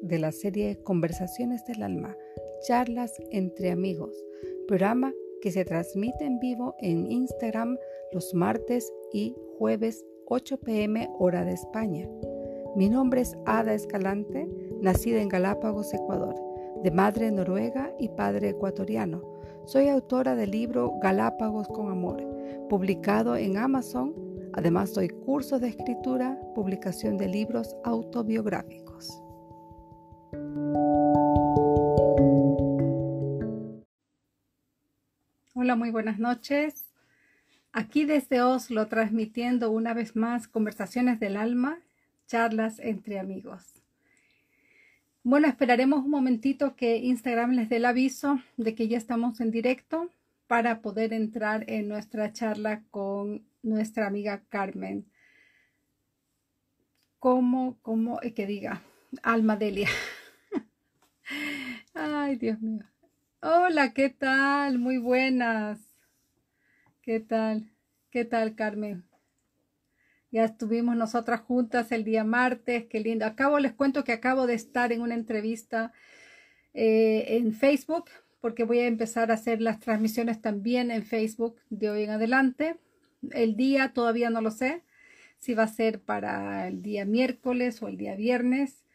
de la serie Conversaciones del Alma, charlas entre amigos, programa que se transmite en vivo en Instagram los martes y jueves 8 pm hora de España. Mi nombre es Ada Escalante, nacida en Galápagos, Ecuador, de madre noruega y padre ecuatoriano. Soy autora del libro Galápagos con Amor, publicado en Amazon Además, doy cursos de escritura, publicación de libros autobiográficos. Hola, muy buenas noches. Aquí desde Oslo transmitiendo una vez más conversaciones del alma, charlas entre amigos. Bueno, esperaremos un momentito que Instagram les dé el aviso de que ya estamos en directo para poder entrar en nuestra charla con nuestra amiga Carmen. Como, como, eh, que diga, Alma Delia. Ay, Dios mío. Hola, ¿qué tal? Muy buenas. ¿Qué tal? ¿Qué tal, Carmen? Ya estuvimos nosotras juntas el día martes, qué lindo. Acabo, les cuento que acabo de estar en una entrevista eh, en Facebook porque voy a empezar a hacer las transmisiones también en Facebook de hoy en adelante. El día todavía no lo sé, si va a ser para el día miércoles o el día viernes.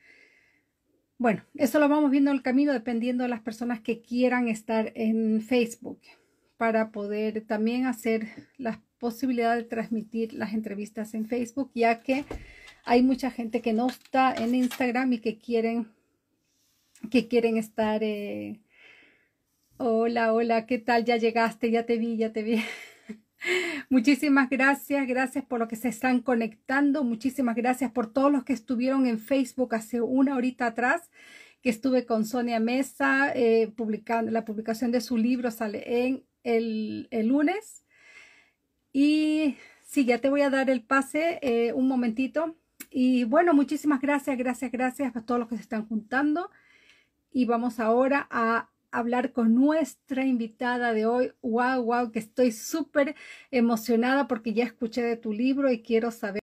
Bueno, eso lo vamos viendo en el camino dependiendo de las personas que quieran estar en Facebook para poder también hacer la posibilidad de transmitir las entrevistas en Facebook, ya que hay mucha gente que no está en Instagram y que quieren que quieren estar eh, Hola, hola, ¿qué tal? Ya llegaste, ya te vi, ya te vi. Muchísimas gracias, gracias por lo que se están conectando, muchísimas gracias por todos los que estuvieron en Facebook hace una horita atrás, que estuve con Sonia Mesa eh, publicando, la publicación de su libro sale en el, lunes. Y sí, ya te voy a dar el pase eh, un momentito. Y bueno, muchísimas gracias, gracias, gracias a todos los que se están juntando. Y vamos ahora a hablar con nuestra invitada de hoy. Wow, wow, que estoy súper emocionada porque ya escuché de tu libro y quiero saber.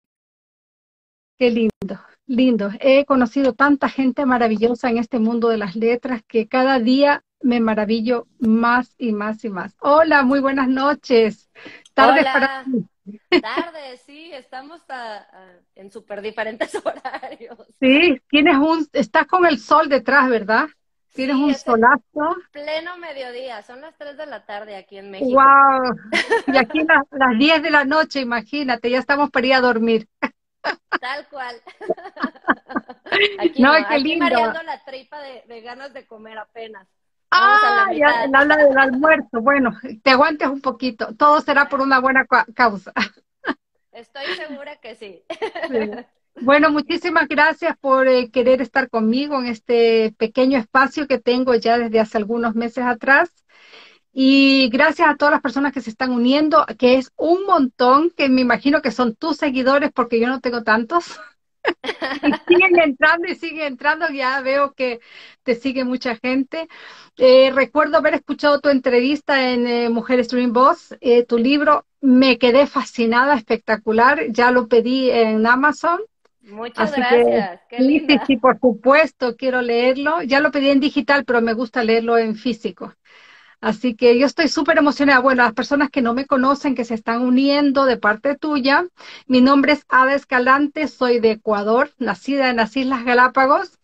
Qué lindo, lindo. He conocido tanta gente maravillosa en este mundo de las letras que cada día me maravillo más y más y más. Hola, muy buenas noches. Tardes para ti. Tarde, sí, estamos en súper diferentes horarios. Sí, tienes un, estás con el sol detrás, ¿verdad? Tienes un solazo. Pleno mediodía, son las 3 de la tarde aquí en México. ¡Wow! Y aquí las, las 10 de la noche, imagínate, ya estamos para ir a dormir. Tal cual. Aquí, no, qué aquí mareando la tripa de, de, ganas de comer apenas. ah, ya habla del almuerzo. Bueno, te aguantes un poquito. Todo será por una buena causa. Estoy segura que sí. sí. Bueno, muchísimas gracias por eh, querer estar conmigo en este pequeño espacio que tengo ya desde hace algunos meses atrás. Y gracias a todas las personas que se están uniendo, que es un montón, que me imagino que son tus seguidores porque yo no tengo tantos. y siguen entrando y siguen entrando, ya veo que te sigue mucha gente. Eh, recuerdo haber escuchado tu entrevista en eh, Mujeres Dream Boss, tu libro, me quedé fascinada, espectacular, ya lo pedí en Amazon Muchas gracias. sí, sí, sí, por supuesto, quiero leerlo. Ya lo pedí en digital, pero me gusta leerlo en físico. Así que yo estoy súper emocionada. Bueno, las personas que no me conocen, que se están uniendo de parte tuya, mi nombre es Ada Escalante, soy de Ecuador, nacida en las Islas Galápagos,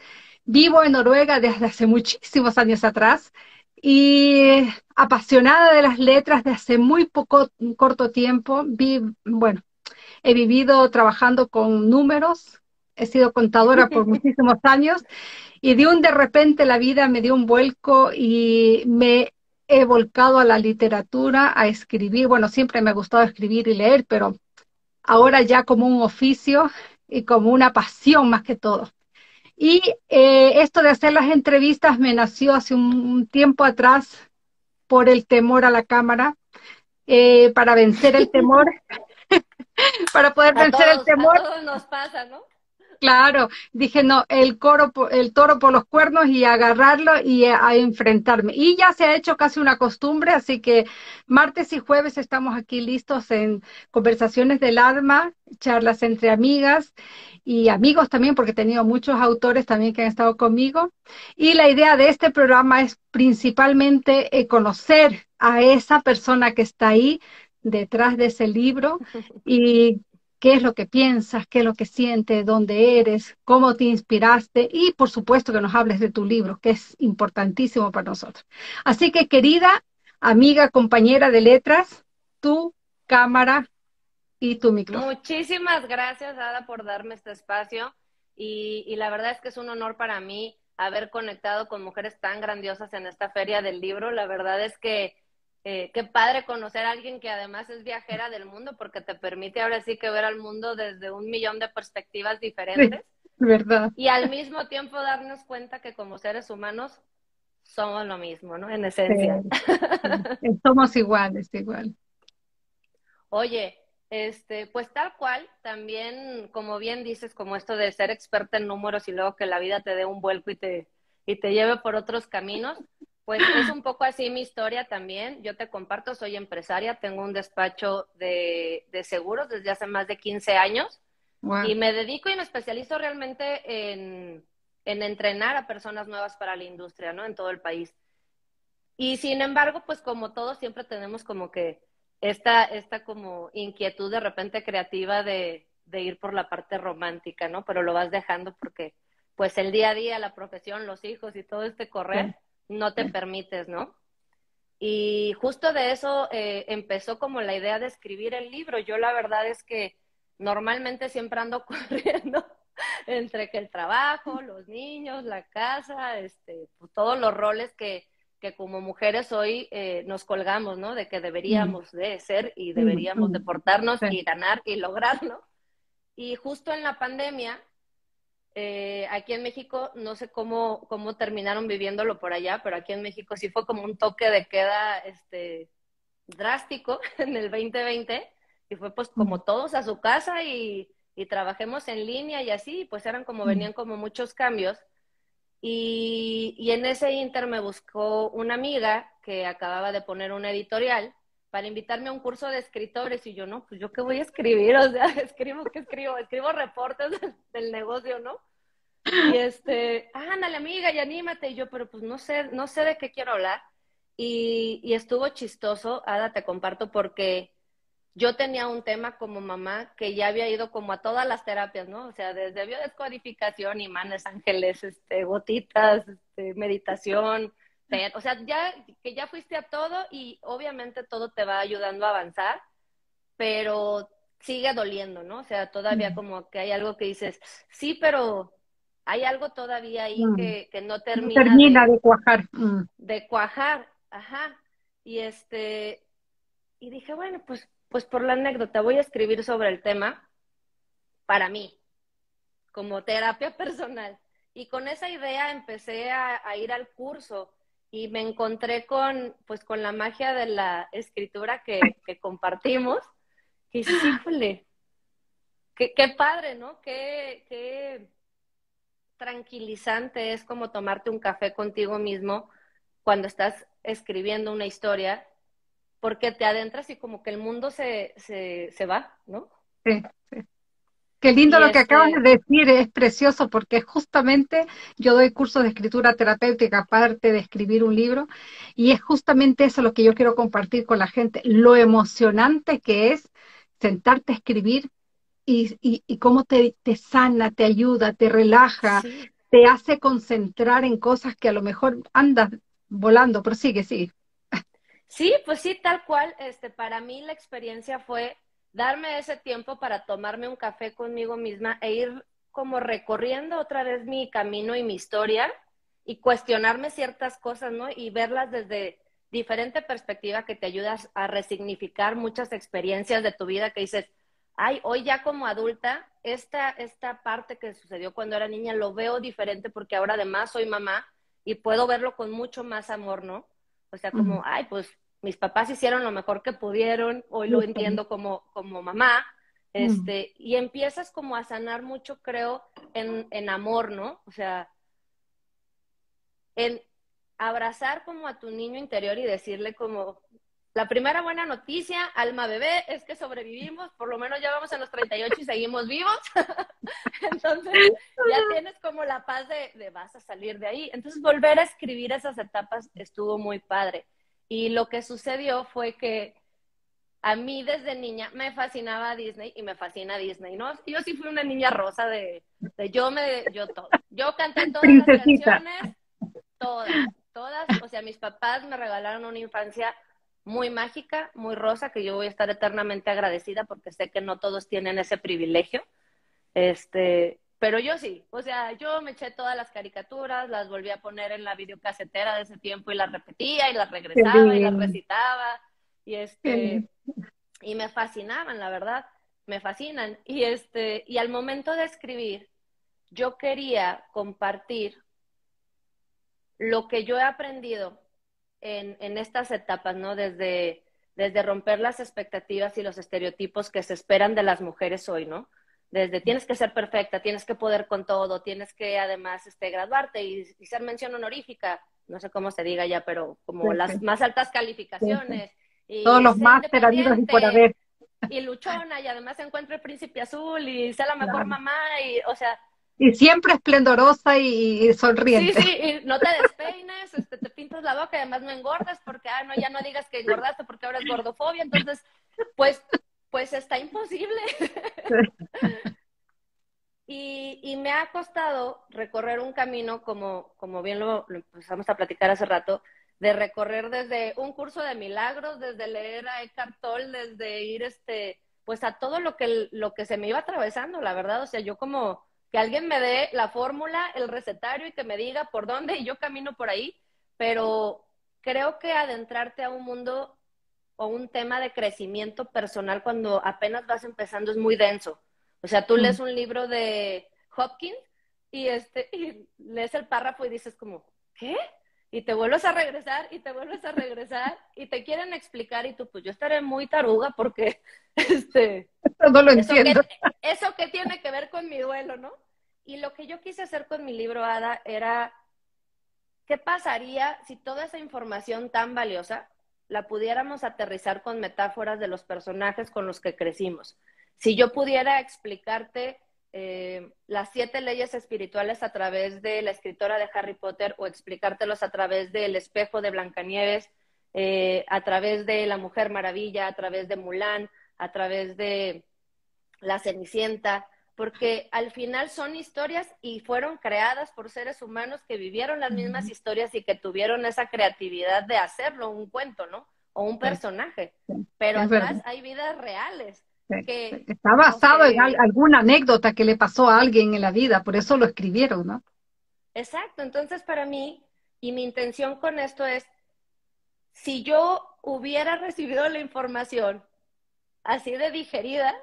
vivo en Noruega desde hace muchísimos años atrás y apasionada de las letras de hace muy poco, corto tiempo. Vi, bueno, he vivido trabajando con números, he sido contadora por muchísimos años y de un de repente la vida me dio un vuelco y me he volcado a la literatura, a escribir. Bueno, siempre me ha gustado escribir y leer, pero ahora ya como un oficio y como una pasión más que todo. Y eh, esto de hacer las entrevistas me nació hace un, tiempo atrás por el temor a la cámara. Eh, para vencer el temor para poder vencer el temor. A todos nos pasa, ¿no? Claro, dije no, el coro, el toro por los cuernos y agarrarlo y a, enfrentarme. Y ya se ha hecho casi una costumbre, así que martes y jueves estamos aquí listos en conversaciones del alma, charlas entre amigas y amigos también, porque he tenido muchos autores también que han estado conmigo. Y la idea de este programa es principalmente eh, conocer a esa persona que está ahí detrás de ese libro y qué es lo que piensas, qué es lo que sientes, dónde eres, cómo te inspiraste y por supuesto que nos hables de tu libro, que es importantísimo para nosotros. Así que querida amiga, compañera de letras, tu cámara y tu micrófono. Muchísimas gracias, Ada, por darme este espacio y, y la verdad es que es un honor para mí haber conectado con mujeres tan grandiosas en esta feria del libro. La verdad es que eh, qué padre conocer a alguien que además es viajera del mundo porque te permite ahora sí que ver al mundo desde un millón de perspectivas diferentes. verdad. Y al mismo tiempo darnos cuenta que como seres humanos somos lo mismo, ¿no? En esencia. Somos iguales, igual. Oye, este, pues tal cual, también, como bien dices, como esto de ser experta en números y luego que la vida te dé un vuelco y te, y te lleve por otros caminos, pues es un poco así mi historia también. Yo te comparto, soy empresaria, tengo un despacho de, seguros desde hace más de 15 años y me dedico y me especializo realmente en, entrenar a personas nuevas para la industria, ¿no? En todo el país. Y sin embargo, pues como todos, siempre tenemos como que esta, esta como inquietud de repente creativa de, de ir por la parte romántica, ¿no? Pero lo vas dejando porque pues el día a día, la profesión, los hijos y todo este correr no te permites, ¿no? Y justo de eso eh, empezó como la idea de escribir el libro. Yo la verdad es que normalmente siempre ando corriendo entre que el trabajo, los niños, la casa, este, pues, todos los roles que, que como mujeres hoy eh, nos colgamos, ¿no? De que deberíamos de ser y deberíamos de portarnos y ganar y lograrlo. Y justo en la pandemia, eh, aquí en México, no sé cómo, cómo terminaron viviéndolo por allá, pero aquí en México sí fue como un toque de queda este, drástico en el 2020 y fue pues como todos a su casa y, y trabajemos en línea y así, pues eran como, venían como muchos cambios. Y, y en ese inter me buscó una amiga que acababa de poner una editorial para invitarme a un curso de escritores y yo, no, pues yo qué voy a escribir, o sea, escribo, ¿qué escribo? Escribo reportes del, negocio, ¿no? Y este, ándale amiga y anímate, y yo, pero pues no sé, no sé de qué quiero hablar. Y, estuvo chistoso, Ada, te comparto, porque yo tenía un tema como mamá que ya había ido como a todas las terapias, ¿no? O sea, desde biodescodificación, imanes, ángeles, este, gotitas, este, meditación, o sea, ya que ya fuiste a todo y obviamente todo te va ayudando a avanzar, pero sigue doliendo, ¿no? O sea, todavía como que hay algo que dices, sí, pero hay algo todavía ahí mm. que, que, no termina. termina de, cuajar. Mm. De cuajar, ajá. Y este, y dije, bueno, pues, pues por la anécdota voy a escribir sobre el tema para mí, como terapia personal. Y con esa idea empecé a ir al curso y me encontré con, pues, con la magia de la escritura que, que compartimos. Qué, qué padre, ¿no? Qué, qué tranquilizante es como tomarte un café contigo mismo cuando estás escribiendo una historia, porque te adentras y como que el mundo se, se, se va, ¿no? Sí. Qué lindo lo que acabas de decir, es precioso porque justamente yo doy cursos de escritura terapéutica aparte de escribir un libro y es justamente eso lo que yo quiero compartir con la gente, lo emocionante que es sentarte a escribir y, y, cómo te, te, sana, te ayuda, te relaja, te hace concentrar en cosas que a lo mejor andas volando, pero sigue, sigue. Sí, pues sí, tal cual. Este, para mí la experiencia fue darme ese tiempo para tomarme un café conmigo misma e ir como recorriendo otra vez mi camino y mi historia y cuestionarme ciertas cosas, ¿no? Y verlas desde diferente perspectiva que te ayudas a resignificar muchas experiencias de tu vida que dices, ay, hoy ya como adulta, esta, esta parte que sucedió cuando era niña lo veo diferente porque ahora además soy mamá y puedo verlo con mucho más amor, ¿no? O sea, como, ay, pues mis papás hicieron lo mejor que pudieron, hoy lo entiendo como, como mamá, Este, y empiezas como a sanar mucho, creo, en, en amor, ¿no? O sea, en abrazar como a tu niño interior y decirle como, la primera buena noticia, alma bebé, es que sobrevivimos, por lo menos ya vamos a los 38 y seguimos vivos. Entonces, ya tienes como la paz de, de, vas a salir de ahí. Entonces, volver a escribir esas etapas estuvo muy padre. Y lo que sucedió fue que a mí desde niña me fascinaba Disney y me fascina Disney, ¿no? Yo sí fui una niña rosa de, de yo me, yo todo. Yo canté todas las canciones, todas, todas. O sea, mis papás me regalaron una infancia muy mágica, muy rosa, que yo voy a estar eternamente agradecida porque sé que no todos tienen ese privilegio. Este, pero yo sí, o sea, yo me eché todas las caricaturas, las volví a poner en la videocasetera de ese tiempo y las repetía y las regresaba y las recitaba y este y me fascinaban, la verdad, me fascinan y este y al momento de escribir yo quería compartir lo que yo he aprendido en, estas etapas, ¿no? Desde, desde romper las expectativas y los estereotipos que se esperan de las mujeres hoy, ¿no? Desde tienes que ser perfecta, tienes que poder con todo, tienes que además este, graduarte y, ser mención honorífica, no sé cómo se diga ya, pero como las más altas calificaciones. y Todos los máster habidos y por haber. Y luchona, y además se encuentra el príncipe azul y sea la mejor mamá, y o sea, y siempre esplendorosa y, sonriente. Sí, sí, y no te despeines, este, te pintas la boca y además no engordas porque, ah, no, ya no digas que engordaste porque ahora es gordofobia, entonces, pues, pues está imposible. y, me ha costado recorrer un camino, como, como bien lo, empezamos a platicar hace rato, de recorrer desde un curso de milagros, desde leer a Eckhart Tolle, desde ir, este, pues a todo lo que, lo que se me iba atravesando, la verdad, o sea, yo como que alguien me dé la fórmula, el recetario y que me diga por dónde y yo camino por ahí, pero creo que adentrarte a un mundo o un tema de crecimiento personal cuando apenas vas empezando es muy denso. O sea, tú lees un libro de Hopkins y este y lees el párrafo y dices como, ¿qué? Y te vuelves a regresar y te vuelves a regresar y te quieren explicar y tú pues yo estaré muy taruga porque este no lo entiendo. eso que tiene que ver con mi duelo, ¿no? Y lo que yo quise hacer con mi libro, Ada, era, ¿qué pasaría si toda esa información tan valiosa la pudiéramos aterrizar con metáforas de los personajes con los que crecimos? Si yo pudiera explicarte eh, las siete leyes espirituales a través de la escritora de Harry Potter o explicártelos a través del espejo de Blancanieves, eh, a través de La Mujer Maravilla, a través de Mulan, a través de La Cenicienta, porque al final son historias y fueron creadas por seres humanos que vivieron las mismas historias y que tuvieron esa creatividad de hacerlo un cuento, ¿no? O un personaje. Pero además hay vidas reales. Que, Está basado en alguna anécdota que le pasó a alguien en la vida, por eso lo escribieron, ¿no? Exacto, entonces para mí, y mi intención con esto es, si yo hubiera recibido la información así de digerida,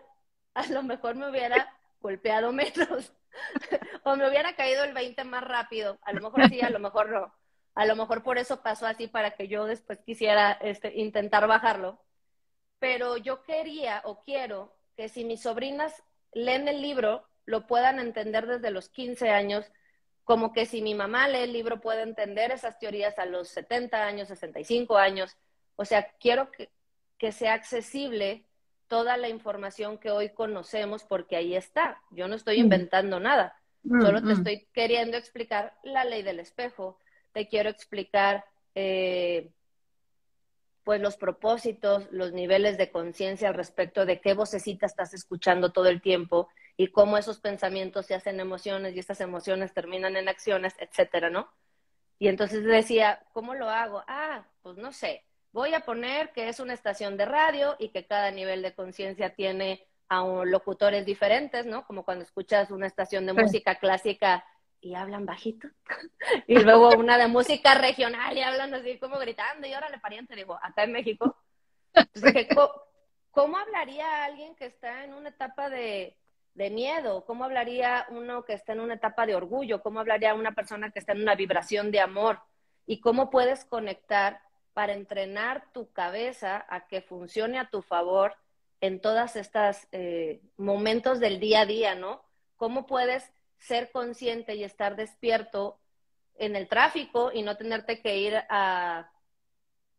a lo mejor me hubiera golpeado menos o me hubiera caído el 20 más rápido. A lo mejor sí, a lo mejor no. A lo mejor por eso pasó así para que yo después quisiera este, intentar bajarlo. Pero yo quería o quiero que si mis sobrinas leen el libro, lo puedan entender desde los 15 años, como que si mi mamá lee el libro puede entender esas teorías a los 70 años, 65 años. O sea, quiero que, que sea accesible toda la información que hoy conocemos porque ahí está. Yo no estoy inventando nada. Solo te estoy queriendo explicar la ley del espejo. Te quiero explicar eh, pues los propósitos, los niveles de conciencia al respecto de qué vocecita estás escuchando todo el tiempo y cómo esos pensamientos se hacen emociones y estas emociones terminan en acciones, etcétera, ¿no? Y entonces decía, ¿cómo lo hago? Ah, pues no sé voy a poner que es una estación de radio y que cada nivel de conciencia tiene a locutores diferentes, ¿no? Como cuando escuchas una estación de música clásica y hablan bajito, y luego una de música regional y hablan así como gritando, y órale, pariente, digo, acá en México. ¿cómo, hablaría alguien que está en una etapa de, de miedo? ¿Cómo hablaría uno que está en una etapa de orgullo? ¿Cómo hablaría una persona que está en una vibración de amor? ¿Y cómo puedes conectar para entrenar tu cabeza a que funcione a tu favor en todas estas eh, momentos del día a día, ¿no? ¿Cómo puedes ser consciente y estar despierto en el tráfico y no tenerte que ir a,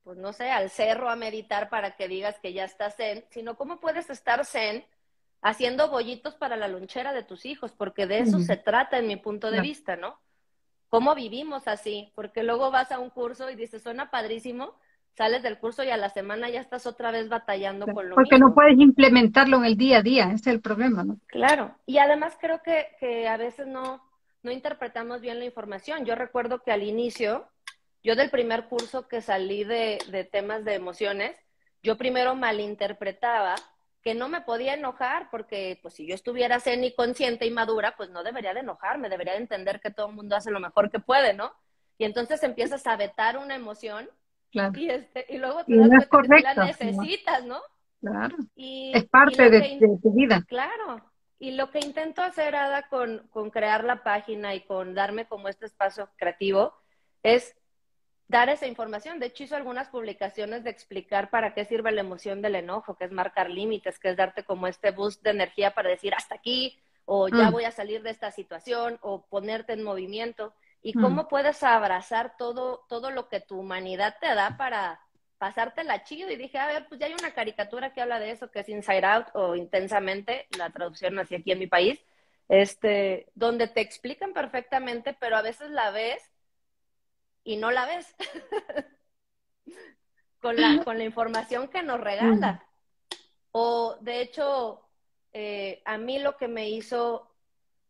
pues no sé, al cerro a meditar para que digas que ya estás zen, sino cómo puedes estar zen haciendo bollitos para la lonchera de tus hijos, porque de eso se trata en mi punto de vista, ¿no? ¿Cómo vivimos así? Porque luego vas a un curso y dices, suena padrísimo, sales del curso y a la semana ya estás otra vez batallando con lo Porque no puedes implementarlo en el día a día, ese es el problema, ¿no? Claro, y además creo que, que a veces no, no interpretamos bien la información. Yo recuerdo que al inicio, yo del primer curso que salí de, de temas de emociones, yo primero malinterpretaba que no me podía enojar porque pues si yo estuviera zen y consciente y madura, pues no debería de enojarme, debería de entender que todo el mundo hace lo mejor que puede, ¿no? Y entonces empiezas a vetar una emoción y, este, y luego te das cuenta que la necesitas, ¿no? Claro. Y, es parte de, tu vida. Claro. Y lo que intento hacer, Ada, con, con crear la página y con darme como este espacio creativo, es dar esa información. De hecho, hizo algunas publicaciones de explicar para qué sirve la emoción del enojo, que es marcar límites, que es darte como este boost de energía para decir hasta aquí, o ya mm. voy a salir de esta situación, o ponerte en movimiento y mm. cómo puedes abrazar todo, todo lo que tu humanidad te da para pasártela chido. Y dije, a ver, pues ya hay una caricatura que habla de eso, que es Inside Out o Intensamente, la traducción así aquí en mi país, este, donde te explican perfectamente, pero a veces la ves y no la ves. con, la, con la información que nos regala. Mm. O de hecho, eh, a mí lo que me hizo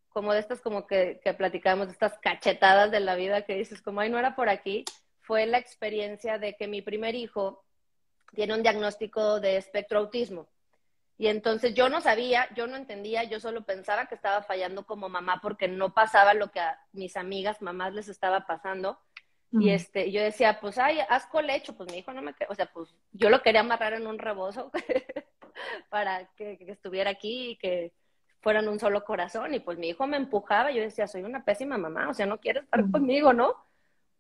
como de estas como que, que platicamos, de estas cachetadas de la vida que dices, como, ay, no era por aquí, fue la experiencia de que mi primer hijo tiene un diagnóstico de espectro autismo. Y entonces yo no sabía, yo no entendía, yo solo pensaba que estaba fallando como mamá porque no pasaba lo que a mis amigas mamás les estaba pasando. Y este, yo decía, pues, ay, haz colecho, pues mi hijo no me, o sea, pues yo lo quería amarrar en un rebozo para que, que, estuviera aquí y que fueran un solo corazón. Y pues mi hijo me empujaba, yo decía, soy una pésima mamá, o sea, no quiere estar conmigo, ¿no?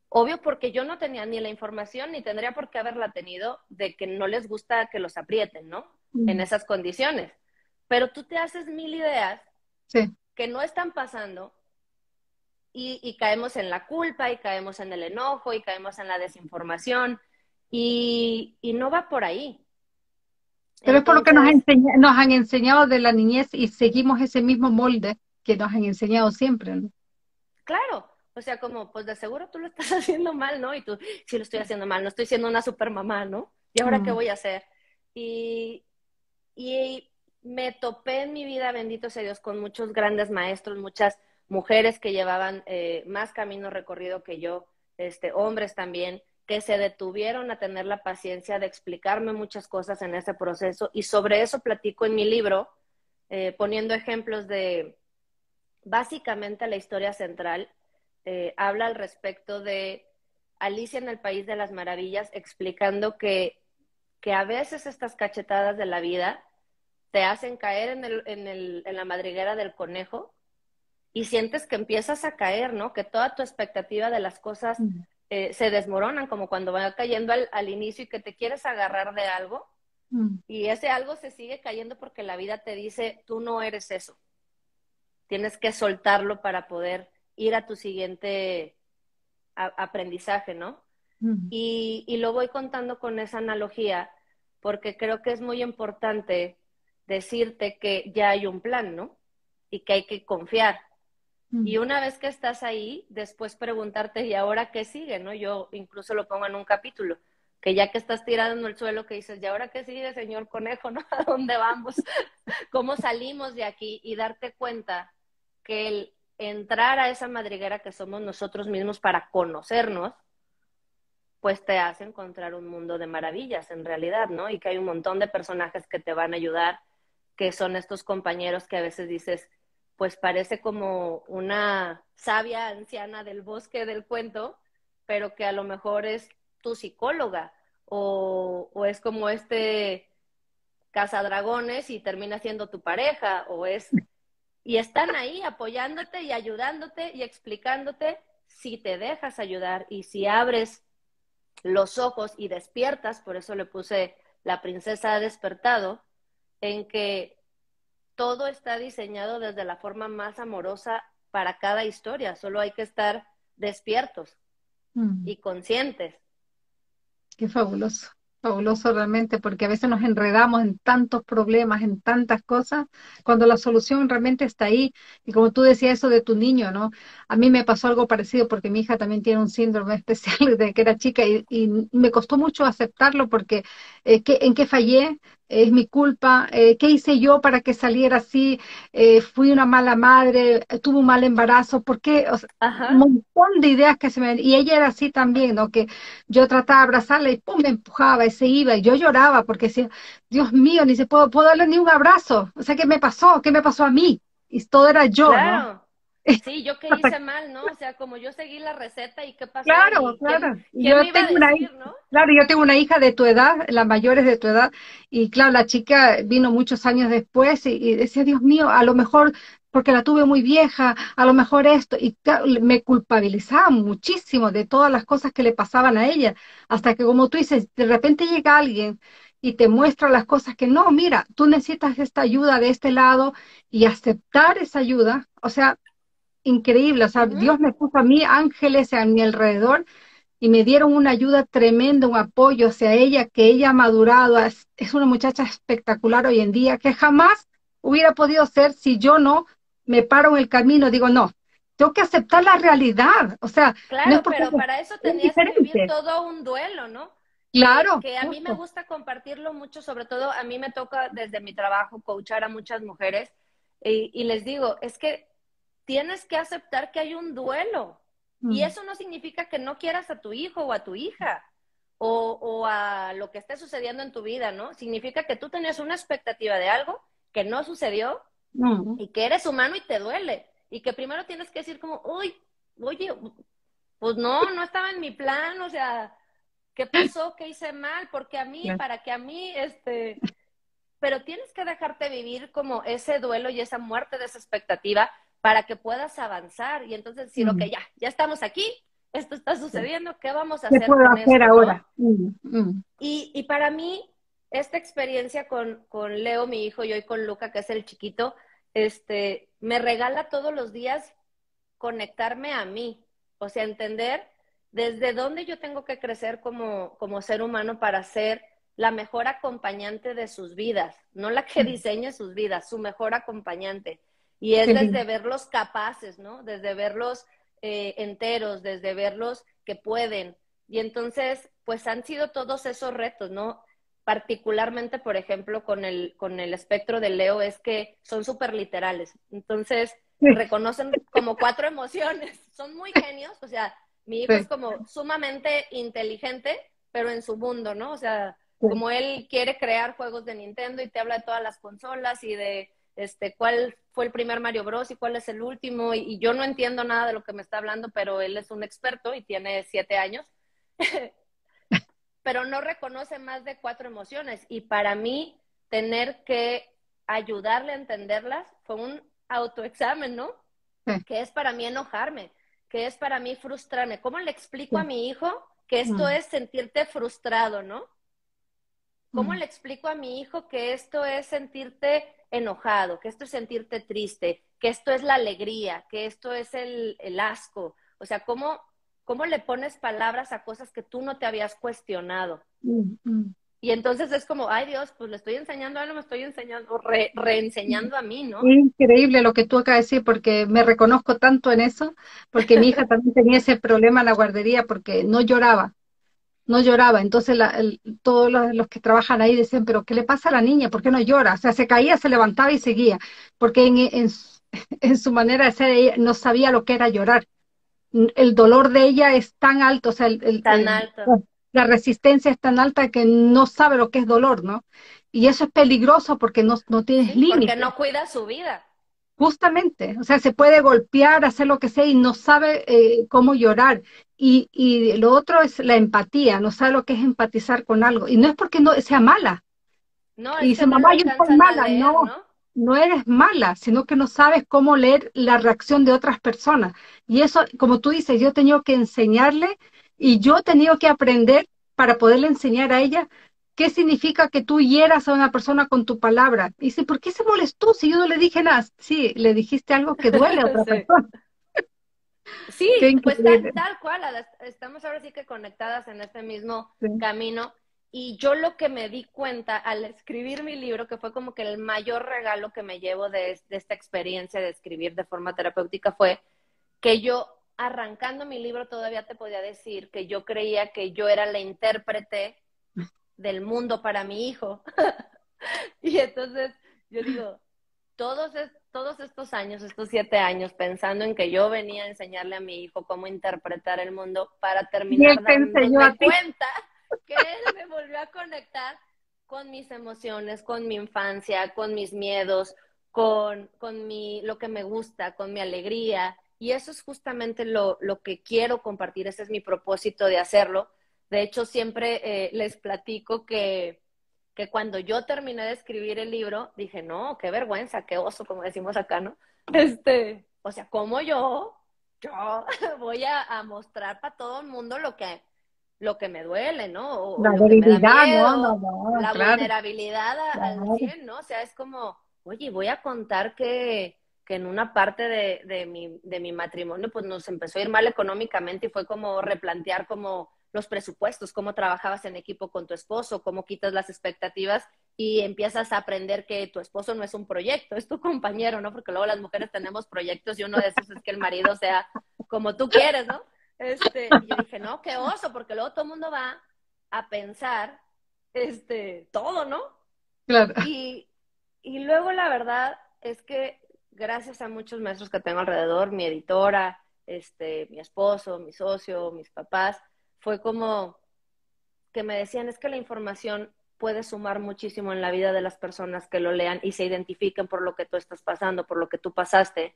Obvio porque yo no tenía ni la información ni tendría por qué haberla tenido de que no les gusta que los aprieten, ¿no? En esas condiciones. Pero tú te haces mil ideas que no están pasando y, y, caemos en la culpa y caemos en el enojo y caemos en la desinformación y, y no va por ahí. Pero es por lo que nos, nos han enseñado de la niñez y seguimos ese mismo molde que nos han enseñado siempre, ¿no? Claro, o sea, como, pues de seguro tú lo estás haciendo mal, ¿no? Y tú, sí lo estoy haciendo mal, no estoy siendo una super mamá, ¿no? ¿Y ahora qué voy a hacer? Y, y me topé en mi vida, bendito sea Dios, con muchos grandes maestros, muchas mujeres que llevaban eh, más camino recorrido que yo, este, hombres también, que se detuvieron a tener la paciencia de explicarme muchas cosas en ese proceso. Y sobre eso platico en mi libro, eh, poniendo ejemplos de básicamente la historia central, eh, habla al respecto de Alicia en el País de las Maravillas, explicando que, que a veces estas cachetadas de la vida te hacen caer en, el, en, el, en la madriguera del conejo y sientes que empiezas a caer, ¿no? Que toda tu expectativa de las cosas eh, se desmoronan, como cuando va cayendo al, inicio y que te quieres agarrar de algo mm. y ese algo se sigue cayendo porque la vida te dice, tú no eres eso. Tienes que soltarlo para poder ir a tu siguiente aprendizaje, ¿no? Mm. Y, y lo voy contando con esa analogía porque creo que es muy importante decirte que ya hay un plan, ¿no? Y que hay que confiar y una vez que estás ahí, después preguntarte, ¿y ahora qué sigue? ¿no? Yo incluso lo pongo en un capítulo, que ya que estás tirado en el suelo, que dices, ¿y ahora qué sigue, señor conejo? ¿no? ¿A dónde vamos? ¿Cómo salimos de aquí? Y darte cuenta que el entrar a esa madriguera que somos nosotros mismos para conocernos, pues te hace encontrar un mundo de maravillas en realidad, ¿no? Y que hay un montón de personajes que te van a ayudar, que son estos compañeros que a veces dices, pues parece como una sabia anciana del bosque del cuento, pero que a lo mejor es tu psicóloga o, es como este cazadragones y termina siendo tu pareja o es y están ahí apoyándote y ayudándote y explicándote si te dejas ayudar y si abres los ojos y despiertas, por eso le puse la princesa ha despertado, en que todo está diseñado desde la forma más amorosa para cada historia, solo hay que estar despiertos mm. y conscientes. Qué fabuloso fabuloso realmente, porque a veces nos enredamos en tantos problemas, en tantas cosas, cuando la solución realmente está ahí. Y como tú decías eso de tu niño, ¿no? A mí me pasó algo parecido porque mi hija también tiene un síndrome especial de que era chica y, me costó mucho aceptarlo porque eh, ¿en qué fallé? Es mi culpa, eh, ¿qué hice yo para que saliera así? Eh, fui una mala madre, tuve un mal embarazo, ¿por qué? un montón de ideas que se me... Y ella era así también, ¿no? Que yo trataba de abrazarla y pum, me empujaba y se iba y yo lloraba porque decía, Dios mío, ni se puedo, puedo darle ni un abrazo. O sea, ¿qué me pasó? ¿Qué me pasó a mí? Y todo era yo, ¿no? Sí, yo qué hice mal, ¿no? O sea, como yo seguí la receta y qué pasó. Claro, claro. yo tengo una hija, Claro, yo tengo una hija de tu edad, la mayor es de tu edad, y claro, la chica vino muchos años después y, decía, Dios mío, a lo mejor porque la tuve muy vieja, a lo mejor esto, y me culpabilizaba muchísimo de todas las cosas que le pasaban a ella, hasta que como tú dices, de repente llega alguien y te muestra las cosas que no, mira, tú necesitas esta ayuda de este lado y aceptar esa ayuda, o sea, increíble. O sea, Dios me puso a mí ángeles a mi alrededor y me dieron una ayuda tremenda, un apoyo hacia ella, que ella ha madurado. Es, una muchacha espectacular hoy en día, que jamás hubiera podido ser si yo no me paro en el camino. Digo, no, tengo que aceptar la realidad. O sea, claro, pero para eso tenías que vivir todo un duelo, ¿no? Claro. Que, a mí me gusta compartirlo mucho, sobre todo a mí me toca desde mi trabajo coachar a muchas mujeres y les digo, es que tienes que aceptar que hay un duelo. Y mm. eso no significa que no quieras a tu hijo o a tu hija o, a lo que esté sucediendo en tu vida, ¿no? Significa que tú tenías una expectativa de algo que no sucedió mm. y que eres humano y te duele. Y que primero tienes que decir como, uy, oye, pues no, no estaba en mi plan, o sea, ¿qué pasó? ¿Qué hice mal? Porque a mí, para que a mí, este, pero tienes que dejarte vivir como ese duelo y esa muerte de esa expectativa para que puedas avanzar y entonces decir, lo que ya, ya estamos aquí, esto está sucediendo, ¿qué vamos a hacer? puedo hacer ahora? Y, y, para mí, esta experiencia con, con Leo, mi hijo, y hoy con Luca, que es el chiquito, este, me regala todos los días conectarme a mí, o sea, entender desde dónde yo tengo que crecer como, como ser humano para ser la mejor acompañante de sus vidas, no la que diseñe sus vidas, su mejor acompañante. Y es desde verlos capaces, ¿no? Desde verlos eh, enteros, desde verlos que pueden. Y entonces, pues han sido todos esos retos, ¿no? Particularmente, por ejemplo, con el, con el espectro de Leo, es que son súper literales. Entonces, reconocen como cuatro emociones. Son muy genios, o sea, mi hijo es como sumamente inteligente, pero en su mundo, ¿no? O sea, como él quiere crear juegos de Nintendo y te habla de todas las consolas y de este, cuál fue el primer Mario Bros y cuál es el último, y, yo no entiendo nada de lo que me está hablando, pero él es un experto y tiene siete años, pero no reconoce más de cuatro emociones, y para mí tener que ayudarle a entenderlas fue un autoexamen, ¿no? Que es para mí enojarme, que es para mí frustrarme. ¿Cómo le explico a mi hijo que esto es sentirte frustrado, ¿no? ¿Cómo le explico a mi hijo que esto es sentirte enojado, que esto es sentirte triste, que esto es la alegría, que esto es el, asco. O sea, ¿cómo, ¿cómo le pones palabras a cosas que tú no te habías cuestionado? Mm. Y entonces es como, ay Dios, pues le estoy enseñando a él, me estoy enseñando, reenseñando a mí, ¿no? Increíble lo que tú acabas de decir, porque me reconozco tanto en eso, porque mi hija también tenía ese problema en la guardería, porque no lloraba no lloraba. Entonces todos los, que trabajan ahí decían, pero ¿qué le pasa a la niña? ¿Por qué no llora? O sea, se caía, se levantaba y seguía, porque en, en, su manera de ser ella no sabía lo que era llorar. El dolor de ella es tan alto, o sea, el, tan alto. la resistencia es tan alta que no sabe lo que es dolor, ¿no? Y eso es peligroso porque no, no tienes límites. Porque no cuida su vida. Justamente, o sea, se puede golpear, hacer lo que sea y no sabe eh, cómo llorar. Y, y, lo otro es la empatía, no sabe lo que es empatizar con algo. Y no es porque no sea mala. No, y dice, mamá, yo soy mala. no, no, eres mala, sino que no sabes cómo leer la reacción de otras personas. Y eso, como tú dices, yo he tenido que enseñarle y yo he tenido que aprender para poderle enseñar a ella ¿qué significa que tú hieras a una persona con tu palabra? Y dice, ¿por qué se molestó si yo no le dije nada? Sí, le dijiste algo que duele a otra persona. Sí, pues tal, cual, estamos ahora sí que conectadas en este mismo camino. Y yo lo que me di cuenta al escribir mi libro, que fue como que el mayor regalo que me llevo de, esta experiencia de escribir de forma terapéutica, fue que yo, arrancando mi libro, todavía te podía decir que yo creía que yo era la intérprete del mundo para mi hijo. y entonces yo digo, todos, todos estos años, estos siete años, pensando en que yo venía a enseñarle a mi hijo cómo interpretar el mundo para terminar dándome cuenta que él me volvió a conectar con mis emociones, con mi infancia, con mis miedos, con, con mi, lo que me gusta, con mi alegría. Y eso es justamente lo, lo que quiero compartir, ese es mi propósito de hacerlo. De hecho, siempre eh, les platico que, que cuando yo terminé de escribir el libro, dije, no, qué vergüenza, qué oso, como decimos acá, ¿no? Este, o sea, como yo, yo voy a, a mostrar para todo el mundo lo que lo que me duele, ¿no? la debilidad, ¿no? No, La vulnerabilidad al 100, ¿no? O sea, es como, oye, voy a contar que, que en una parte de, de, mi, de mi matrimonio, pues nos empezó a ir mal económicamente y fue como replantear como los presupuestos, cómo trabajabas en equipo con tu esposo, cómo quitas las expectativas y empiezas a aprender que tu esposo no es un proyecto, es tu compañero, ¿no? Porque luego las mujeres tenemos proyectos y uno de esos es que el marido sea como tú quieres, ¿no? Este, y yo dije, no, qué oso, porque luego todo el mundo va a pensar este, todo, ¿no? Claro. Y, y luego la verdad es que gracias a muchos maestros que tengo alrededor, mi editora, este, mi esposo, mi socio, mis papás, fue como que me decían, es que la información puede sumar muchísimo en la vida de las personas que lo lean y se identifiquen por lo que tú estás pasando, por lo que tú pasaste.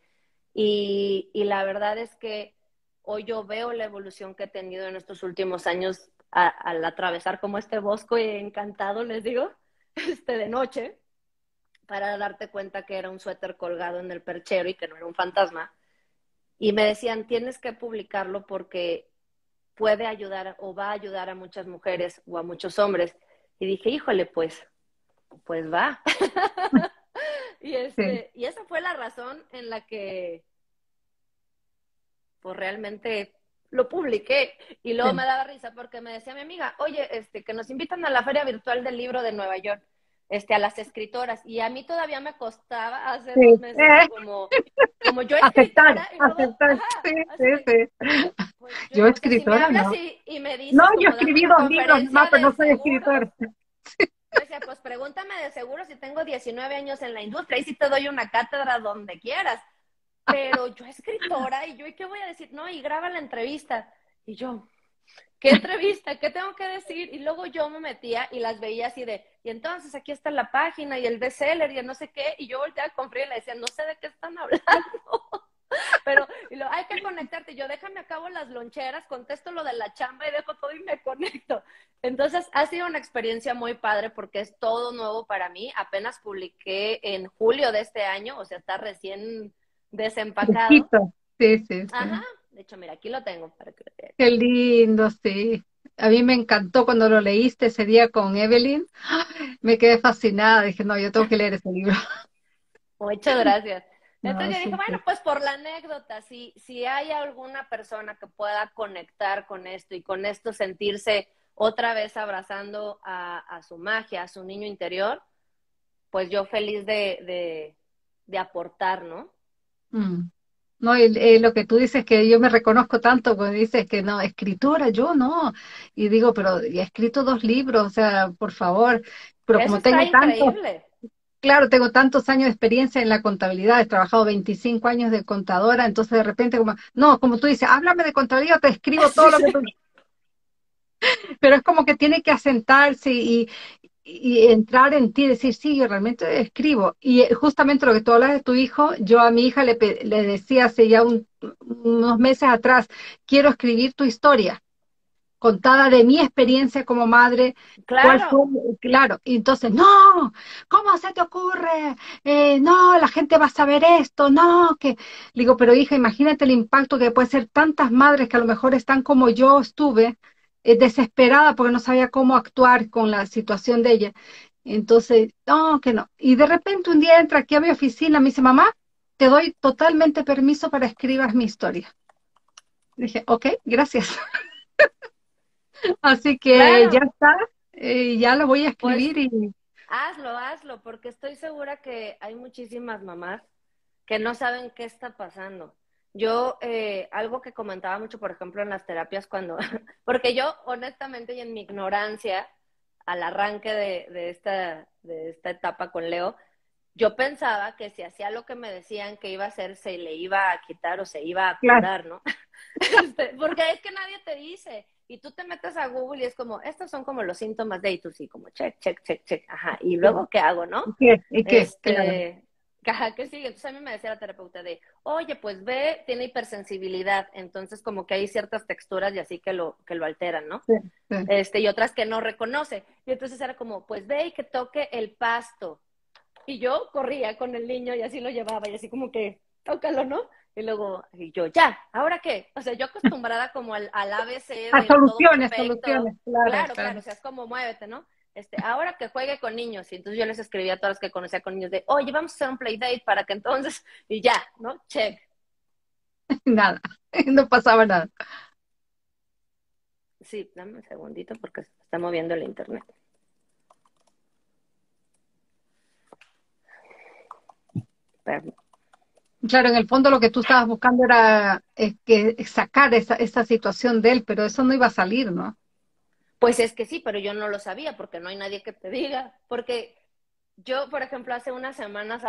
Y, y la verdad es que hoy yo veo la evolución que he tenido en estos últimos años al atravesar como este bosque encantado, les digo, este de noche, para darte cuenta que era un suéter colgado en el perchero y que no era un fantasma. Y me decían, tienes que publicarlo porque puede ayudar o va a ayudar a muchas mujeres o a muchos hombres. Y dije, híjole, pues, pues va. y, este, y esa fue la razón en la que pues realmente lo publiqué y luego me daba risa porque me decía mi amiga, oye, este, que nos invitan a la feria virtual del libro de Nueva York, este, a las escritoras, y a mí todavía me costaba hace dos meses como, como yo escritora. Aceptar, sí, sí, sí. Pues yo, escritora, no. Y, me dice, no, yo escribí dos libros más, pero no soy escritora. Decía, pues pregúntame de seguro si tengo 19 años en la industria y si te doy una cátedra donde quieras pero yo escritora y yo, ¿y qué voy a decir? No, y graba la entrevista. Y yo, ¿qué entrevista? ¿Qué tengo que decir? Y luego yo me metía y las veía así de, y entonces aquí está la página y el bestseller y el no sé qué, y yo volteaba con frío y le decía, no sé de qué están hablando. Pero y lo, hay que conectarte. Yo déjame a cabo las loncheras, contesto lo de la chamba y dejo todo y me conecto. Entonces ha sido una experiencia muy padre porque es todo nuevo para mí. Apenas publiqué en julio de este año, o sea, está recién desempacado. Sí, sí, Ajá. De hecho, mira, aquí lo tengo para que lo Qué lindo, sí. A mí me encantó cuando lo leíste ese día con Evelyn. Me quedé fascinada. Dije, no, yo tengo que leer ese libro. Muchas gracias. Entonces yo dije, bueno, pues por la anécdota, si, si hay alguna persona que pueda conectar con esto y con esto sentirse otra vez abrazando a, su magia, a su niño interior, pues yo feliz de, de, de aportar, ¿no? Mm. No, y, lo que tú dices que yo me reconozco tanto cuando dices que no, escritora, yo no. Y digo, pero he escrito dos libros, o sea, por favor. Pero como tengo tanto, claro, tengo tantos años de experiencia en la contabilidad, he trabajado 25 años de contadora, entonces de repente como, no, como tú dices, háblame de contabilidad, te escribo todo lo que tú... Pero es como que tiene que asentarse y, y entrar en ti decir, sí, yo realmente escribo. Y eh, justamente lo que tú hablas de tu hijo, yo a mi hija le, le decía hace ya unos meses atrás, quiero escribir tu historia, contada de mi experiencia como madre. Claro. claro. Y entonces, no, ¿cómo se te ocurre? Eh, no, la gente va a saber esto, no, que... digo, pero hija, imagínate el impacto que puede ser tantas madres que a lo mejor están como yo estuve, eh, desesperada porque no sabía cómo actuar con la situación de ella. Entonces, no, que no. Y de repente un día entra aquí a mi oficina, me dice, mamá, te doy totalmente permiso para escribas mi historia. Dije, ok, gracias. Así que ya está, eh, ya lo voy a pues escribir y... Hazlo, hazlo, porque estoy segura que hay muchísimas mamás que no saben qué está pasando. Yo, eh, algo que comentaba mucho, por ejemplo, en las terapias cuando, porque yo honestamente y en mi ignorancia, al arranque de, de, esta, de esta etapa con Leo, yo pensaba que si hacía lo que me decían que iba a hacer, se le iba a quitar o se iba a curar, ¿no? Este, porque es que nadie te dice. Y tú te metes a Google y es como, estos son como los síntomas de, y tú sí, como check, check, check, check, ajá. Y luego, ¿qué hago, no? ¿Qué? ¿Y qué? Este, ¿qué sigue? Entonces a mí me decía la terapeuta de, oye, pues ve, tiene hipersensibilidad, entonces como que hay ciertas texturas y así que lo, que lo alteran, ¿no? Este, y otras que no reconoce. Y entonces era como, pues ve y que toque el pasto. Y yo corría con el niño y así lo llevaba y así como que, tócalo, ¿no? Y luego, y yo, ya, ¿ahora qué? O sea, yo acostumbrada como al, al ABC. De soluciones, soluciones, claro, claro, claro, o sea, es como muévete, ¿no? Este, ahora que juegue con niños. Y entonces yo les escribía a todas las que conocía con niños de, oye, vamos a hacer un playdate para que entonces, y ya, ¿no? Check. Nada, no pasaba nada. Sí, dame un segundito porque se está moviendo el internet. Claro, en el fondo lo que tú estabas buscando era sacar esa, situación de él, pero eso no iba a salir, ¿no? Pues es que sí, pero yo no lo sabía porque no hay nadie que te diga. Porque yo, por ejemplo, hace unas semanas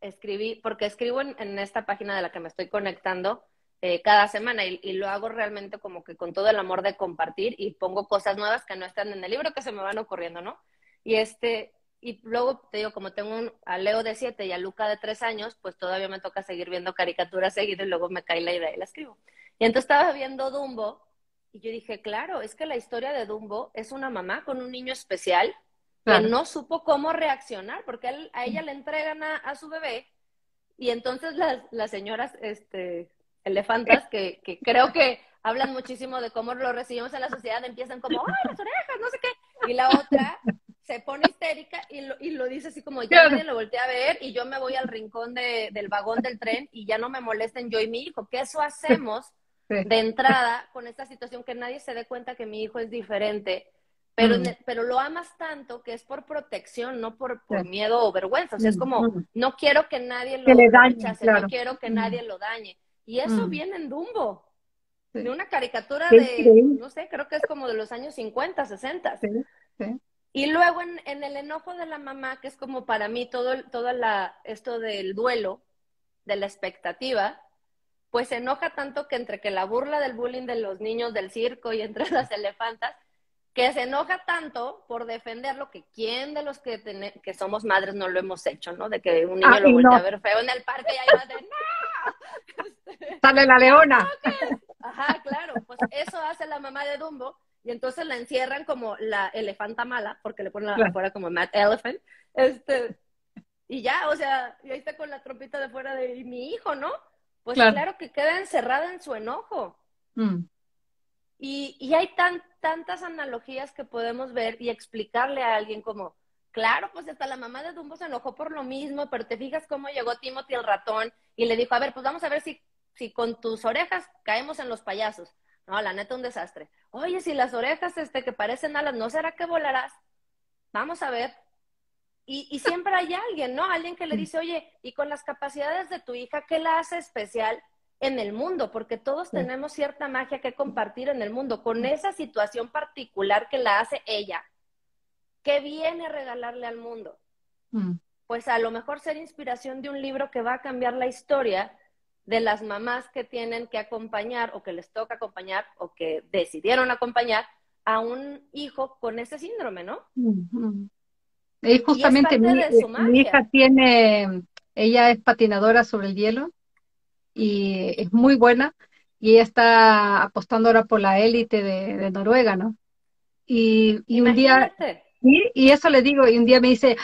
escribí, porque escribo en, esta página de la que me estoy conectando eh, cada semana y, lo hago realmente como que con todo el amor de compartir y pongo cosas nuevas que no están en el libro que se me van ocurriendo, ¿no? Y este, y luego te digo, como tengo un, a Leo de siete y a Luca de tres años, pues todavía me toca seguir viendo caricaturas seguidas y luego me cae la idea y la escribo. Y entonces estaba viendo Dumbo y yo dije, claro, es que la historia de Dumbo es una mamá con un niño especial que no supo cómo reaccionar, porque a ella le entregan a, su bebé y entonces las, las señoras este, elefantas, que, que, creo que hablan muchísimo de cómo lo recibimos en la sociedad, empiezan como, ¡ay, las orejas! No sé qué. Y la otra se pone histérica y lo, y lo dice así como, ya nadie lo voltea a ver y yo me voy al rincón de, del vagón del tren y ya no me molesten yo y mi hijo. ¿Qué eso hacemos de entrada con esta situación que nadie se dé cuenta que mi hijo es diferente, pero, pero lo amas tanto que es por protección, no por, miedo o vergüenza. O sea, es como, no quiero que nadie lo dañe, no quiero que nadie lo dañe. Y eso viene en Dumbo, de una caricatura de, no sé, creo que es como de los años 50, 60. Y luego en, en, el enojo de la mamá, que es como para mí todo, todo la, esto del duelo, de la expectativa, pues se enoja tanto que entre que la burla del bullying de los niños del circo y entre las elefantas, que se enoja tanto por defender lo que quién de los que, que somos madres no lo hemos hecho, ¿no? De que un niño lo voltea a ver feo en el parque y ahí va de ¡No! Sale la leona. Ajá, claro, pues eso hace la mamá de Dumbo y entonces la encierran como la elefanta mala, porque le ponen la afuera como Mad Elephant, este, y ya, o sea, y ahí está con la trompita de fuera de mi hijo, ¿no? pues claro, que queda encerrada en su enojo. Mm. Y, y, hay tan, tantas analogías que podemos ver y explicarle a alguien como, claro, pues hasta la mamá de Dumbo se enojó por lo mismo, pero te fijas cómo llegó Timothy el ratón y le dijo, a ver, pues vamos a ver si, si con tus orejas caemos en los payasos. No, la neta, un desastre. Oye, si las orejas este, que parecen alas, ¿no será que volarás? Vamos a ver. Y, siempre hay alguien, ¿no? Alguien que le dice, oye, y con las capacidades de tu hija, ¿qué la hace especial en el mundo? Porque todos tenemos cierta magia que compartir en el mundo, con esa situación particular que la hace ella. ¿Qué viene a regalarle al mundo? Mm. Pues a lo mejor ser inspiración de un libro que va a cambiar la historia de las mamás que tienen que acompañar o que les toca acompañar o que decidieron acompañar a un hijo con ese síndrome, ¿no? Es justamente mi, hija tiene, ella es patinadora sobre el hielo y es muy buena y ella está apostando ahora por la élite de, Noruega, ¿no? Y, un día, y, eso le digo, y un día me dice,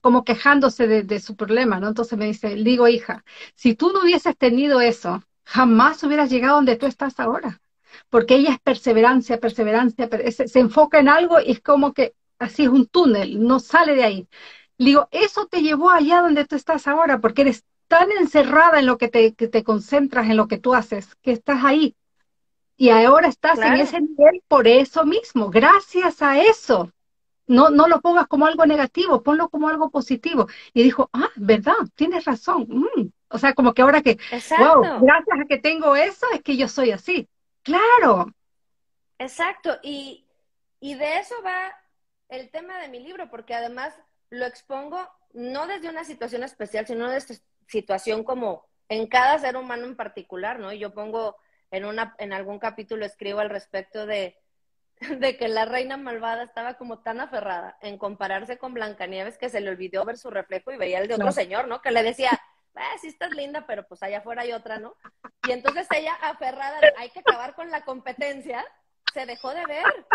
como quejándose de, su problema, ¿no? Entonces me dice, digo, hija, si tú no hubieses tenido eso, jamás hubieras llegado donde tú estás ahora. porque ella es perseverancia, perseverancia, se, enfoca en algo y es como que así es un túnel, no sale de ahí. digo, eso te llevó allá donde tú estás ahora, porque eres tan encerrada en lo que te, que te concentras, en lo que tú haces, que estás ahí. Y ahora estás en ese nivel por eso mismo, gracias a eso. No, no lo pongas como algo negativo, ponlo como algo positivo. Y dijo, ah, verdad, tienes razón. Mm". O sea, como que ahora que, wow, gracias a que tengo eso, es que yo soy así. Claro. Exacto. Y, y de eso va el tema de mi libro, porque además lo expongo no desde una situación especial, sino desde situación como en cada ser humano en particular, ¿no? Y yo pongo en, una, en algún capítulo, escribo al respecto de, de que la reina malvada estaba como tan aferrada en compararse con Blancanieves que se le olvidó ver su reflejo y veía el de otro señor, ¿no? Que le decía, ah, sí estás linda, pero pues allá afuera hay otra, ¿no? Y entonces ella aferrada, hay que acabar con la competencia, se dejó de ver.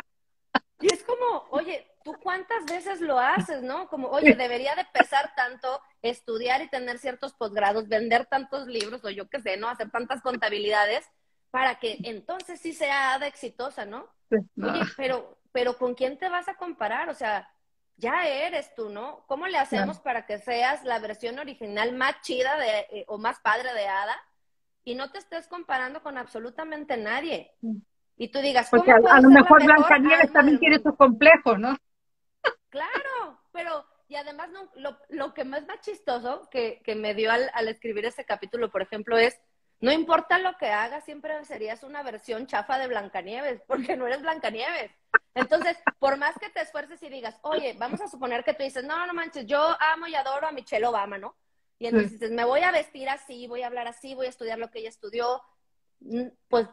Y es como, oye, ¿tú cuántas veces lo haces, no? Como, oye, debería de pesar tanto estudiar y tener ciertos posgrados, vender tantos libros o yo qué sé, ¿no? Hacer tantas contabilidades para que entonces sí sea de exitosa, ¿no? Oye, pero, pero ¿con quién te vas a comparar? O sea, ya eres tú, ¿no? ¿Cómo le hacemos para que seas la versión original más chida de, eh, o más padre de Ada y no te estés comparando con absolutamente nadie? Y tú digas, Porque a, lo mejor Blanca Nieves también tiene sus complejos, ¿no? Claro, pero, y además no, lo, lo que más más chistoso que, que me dio al, al escribir ese capítulo, por ejemplo, es no importa lo que hagas, siempre serías una versión chafa de Blancanieves, porque no eres Blancanieves. Entonces, por más que te esfuerces y digas, oye, vamos a suponer que tú dices, no, no manches, yo amo y adoro a Michelle Obama, ¿no? Y entonces dices, me voy a vestir así, voy a hablar así, voy a estudiar lo que ella estudió, mm, pues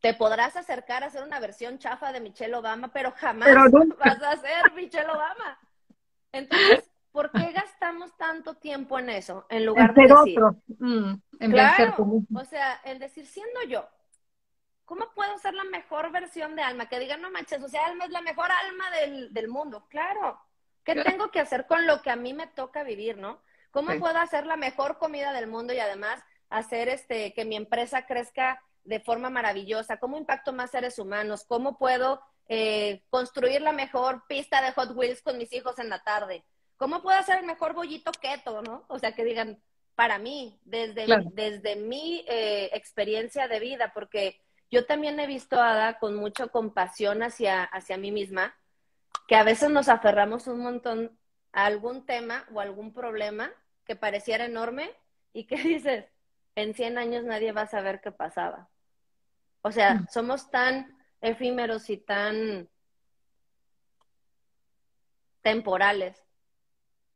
te podrás acercar a hacer una versión chafa de Michelle Obama, pero jamás vas a ser Michelle Obama. Entonces, ¿por qué gastamos tanto tiempo en eso en lugar de decir, otro. Mm, en claro, o sea, en decir siendo yo, ¿cómo puedo ser la mejor versión de Alma? Que digan, no manches, o sea, Alma es la mejor alma del, del mundo. Claro. ¿Qué tengo que hacer con lo que a mí me toca vivir, no? ¿Cómo puedo hacer la mejor comida del mundo y además hacer este que mi empresa crezca de forma maravillosa? ¿Cómo impacto más seres humanos? ¿Cómo puedo eh, construir la mejor pista de Hot Wheels con mis hijos en la tarde? ¿Cómo puedo hacer el mejor bollito keto, no? O sea, que digan, para mí, desde, desde mi eh, experiencia de vida, porque yo también he visto a Ada con mucha compasión hacia, hacia mí misma, que a veces nos aferramos un montón a algún tema o algún problema que pareciera enorme y que dices, en 100 años nadie va a saber qué pasaba. O sea, mm. somos tan efímeros y tan temporales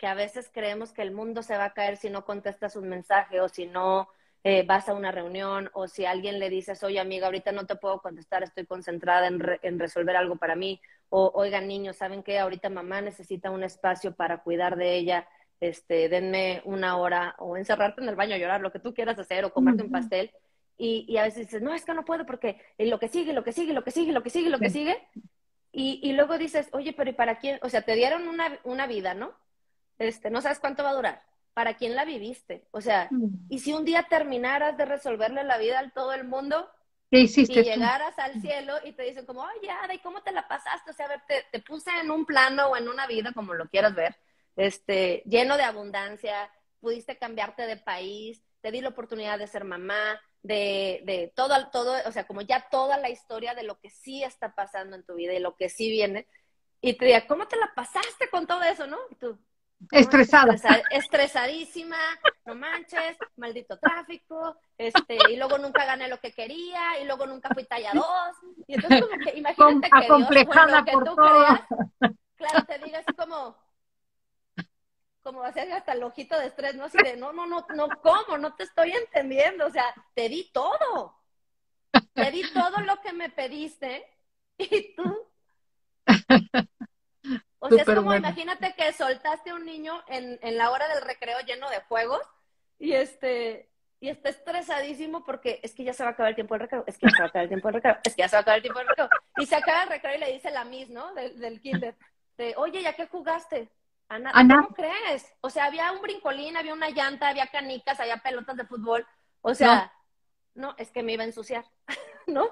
que a veces creemos que el mundo se va a caer si no contestas un mensaje o si no eh, vas a una reunión o si alguien le dices, oye amiga, ahorita no te puedo contestar, estoy concentrada en, resolver algo para mí. O, oigan niños, ¿saben qué? Ahorita mamá necesita un espacio para cuidar de ella. Este, denme una hora o encerrarte en el baño a llorar, lo que tú quieras hacer, o comerte un pastel. Y, y, a veces dices, no, es que no puedo porque lo que sigue, lo que sigue, lo que sigue, lo que sigue, lo que sigue. Y, y luego dices, oye, pero ¿y para quién? O sea, te dieron una, una vida, ¿no? Este, no sabes cuánto va a durar. ¿Para quién la viviste? O sea, mm. y si un día terminaras de resolverle la vida a todo el mundo y llegaras al cielo y te dicen como, oye, Ada, ¿y cómo te la pasaste? O sea, a ver, te, puse en un plano o en una vida, como lo quieras ver, este, lleno de abundancia, pudiste cambiarte de país, te di la oportunidad de ser mamá, de, de todo, todo, o sea, como ya toda la historia de lo que sí está pasando en tu vida y lo que sí viene. Y te diga, ¿cómo te la pasaste con todo eso, no? Y tú, Estresada. estresadísima, no manches, maldito tráfico, este, y luego nunca gané lo que quería, y luego nunca fui talla 2. Y entonces como que imagínate que Dios, bueno, que tú creas, claro, te diga así como, como hacer hasta el ojito de estrés, ¿no? Así de, no, no, no, no, ¿cómo? No te estoy entendiendo, o sea, te di todo. Te di todo lo que me pediste, y tú o sea, es como imagínate que soltaste a un niño en, en la hora del recreo lleno de juegos y este y está estresadísimo porque es que ya se va a acabar el tiempo del recreo, es que ya se va a acabar el tiempo del recreo, es que ya se va a acabar el tiempo del recreo. Y se acaba el recreo y le dice la Miss, ¿no? Del, del kinder, de, oye, ¿ya qué jugaste? Ana, ¿cómo crees? O sea, había un brincolín, había una llanta, había canicas, había pelotas de fútbol. O sea, no, no es que me iba a ensuciar, ¿no?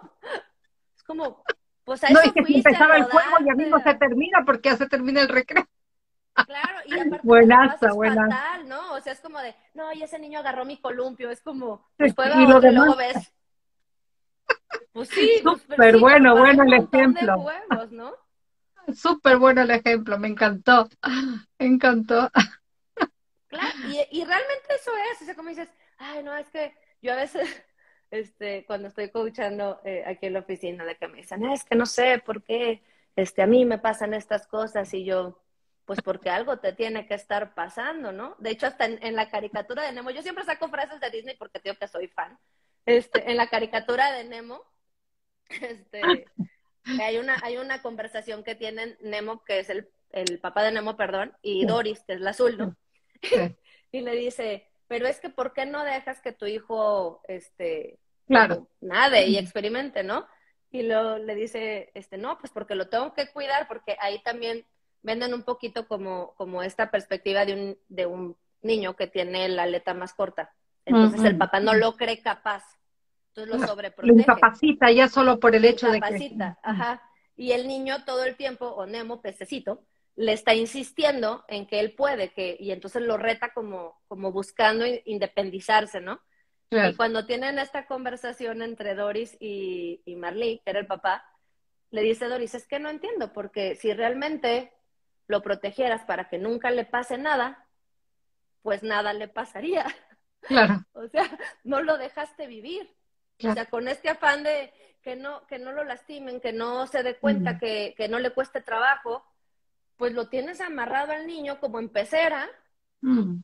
como, pues a No, y que empezaba el juego y a mí no se termina porque ya se termina el recreo. Claro, y aparte Buenaza, pasas buenaza. fatal, ¿no? O sea, es como de, no, y ese niño agarró mi columpio, es como, pues juega y lo luego ves. Pues sí, pues, pero Súper sí, bueno, pero bueno un el ejemplo. juegos, ¿no? Súper bueno el ejemplo, me encantó. Me encantó. Claro, y, y realmente eso es, o sea, como dices, ay, no, es que yo a veces, este, cuando estoy coachando eh, aquí en la oficina, de que me dicen, es que no sé por qué, este, a mí me pasan estas cosas, y yo, pues porque algo te tiene que estar pasando, ¿no? De hecho, hasta en, en la caricatura de Nemo, yo siempre saco frases de Disney porque digo que soy fan, este, en la caricatura de Nemo, este, hay una, hay una conversación que tienen Nemo, que es el, el papá de Nemo, perdón, y. Doris, que es la azul, ¿no? Y le dice, pero es que ¿por qué no dejas que tu hijo, este, claro. nade y experimente, ¿no? Y luego le dice, este, no, pues porque lo tengo que cuidar, porque ahí también venden un poquito como, como esta perspectiva de un, de un niño que tiene la aleta más corta. Entonces el papá no lo cree capaz. Entonces lo Lo sobreprotege. incapacita ya solo por el Lo hecho de que... incapacita, ajá. Y el niño todo el tiempo, o Nemo, pececito, le está insistiendo en que él puede, que, y entonces lo reta como, como buscando in- independizarse, ¿no? Claro. Y cuando tienen esta conversación entre Doris y, y Marley, que era el papá, le dice Doris, es que no entiendo, porque si realmente lo protegieras para que nunca le pase nada, pues nada le pasaría. Claro, O sea, no lo dejaste vivir. O sea, con este afán de que no, que no lo lastimen, que no se dé cuenta que, que no le cueste trabajo, pues lo tienes amarrado al niño como en pecera Mm,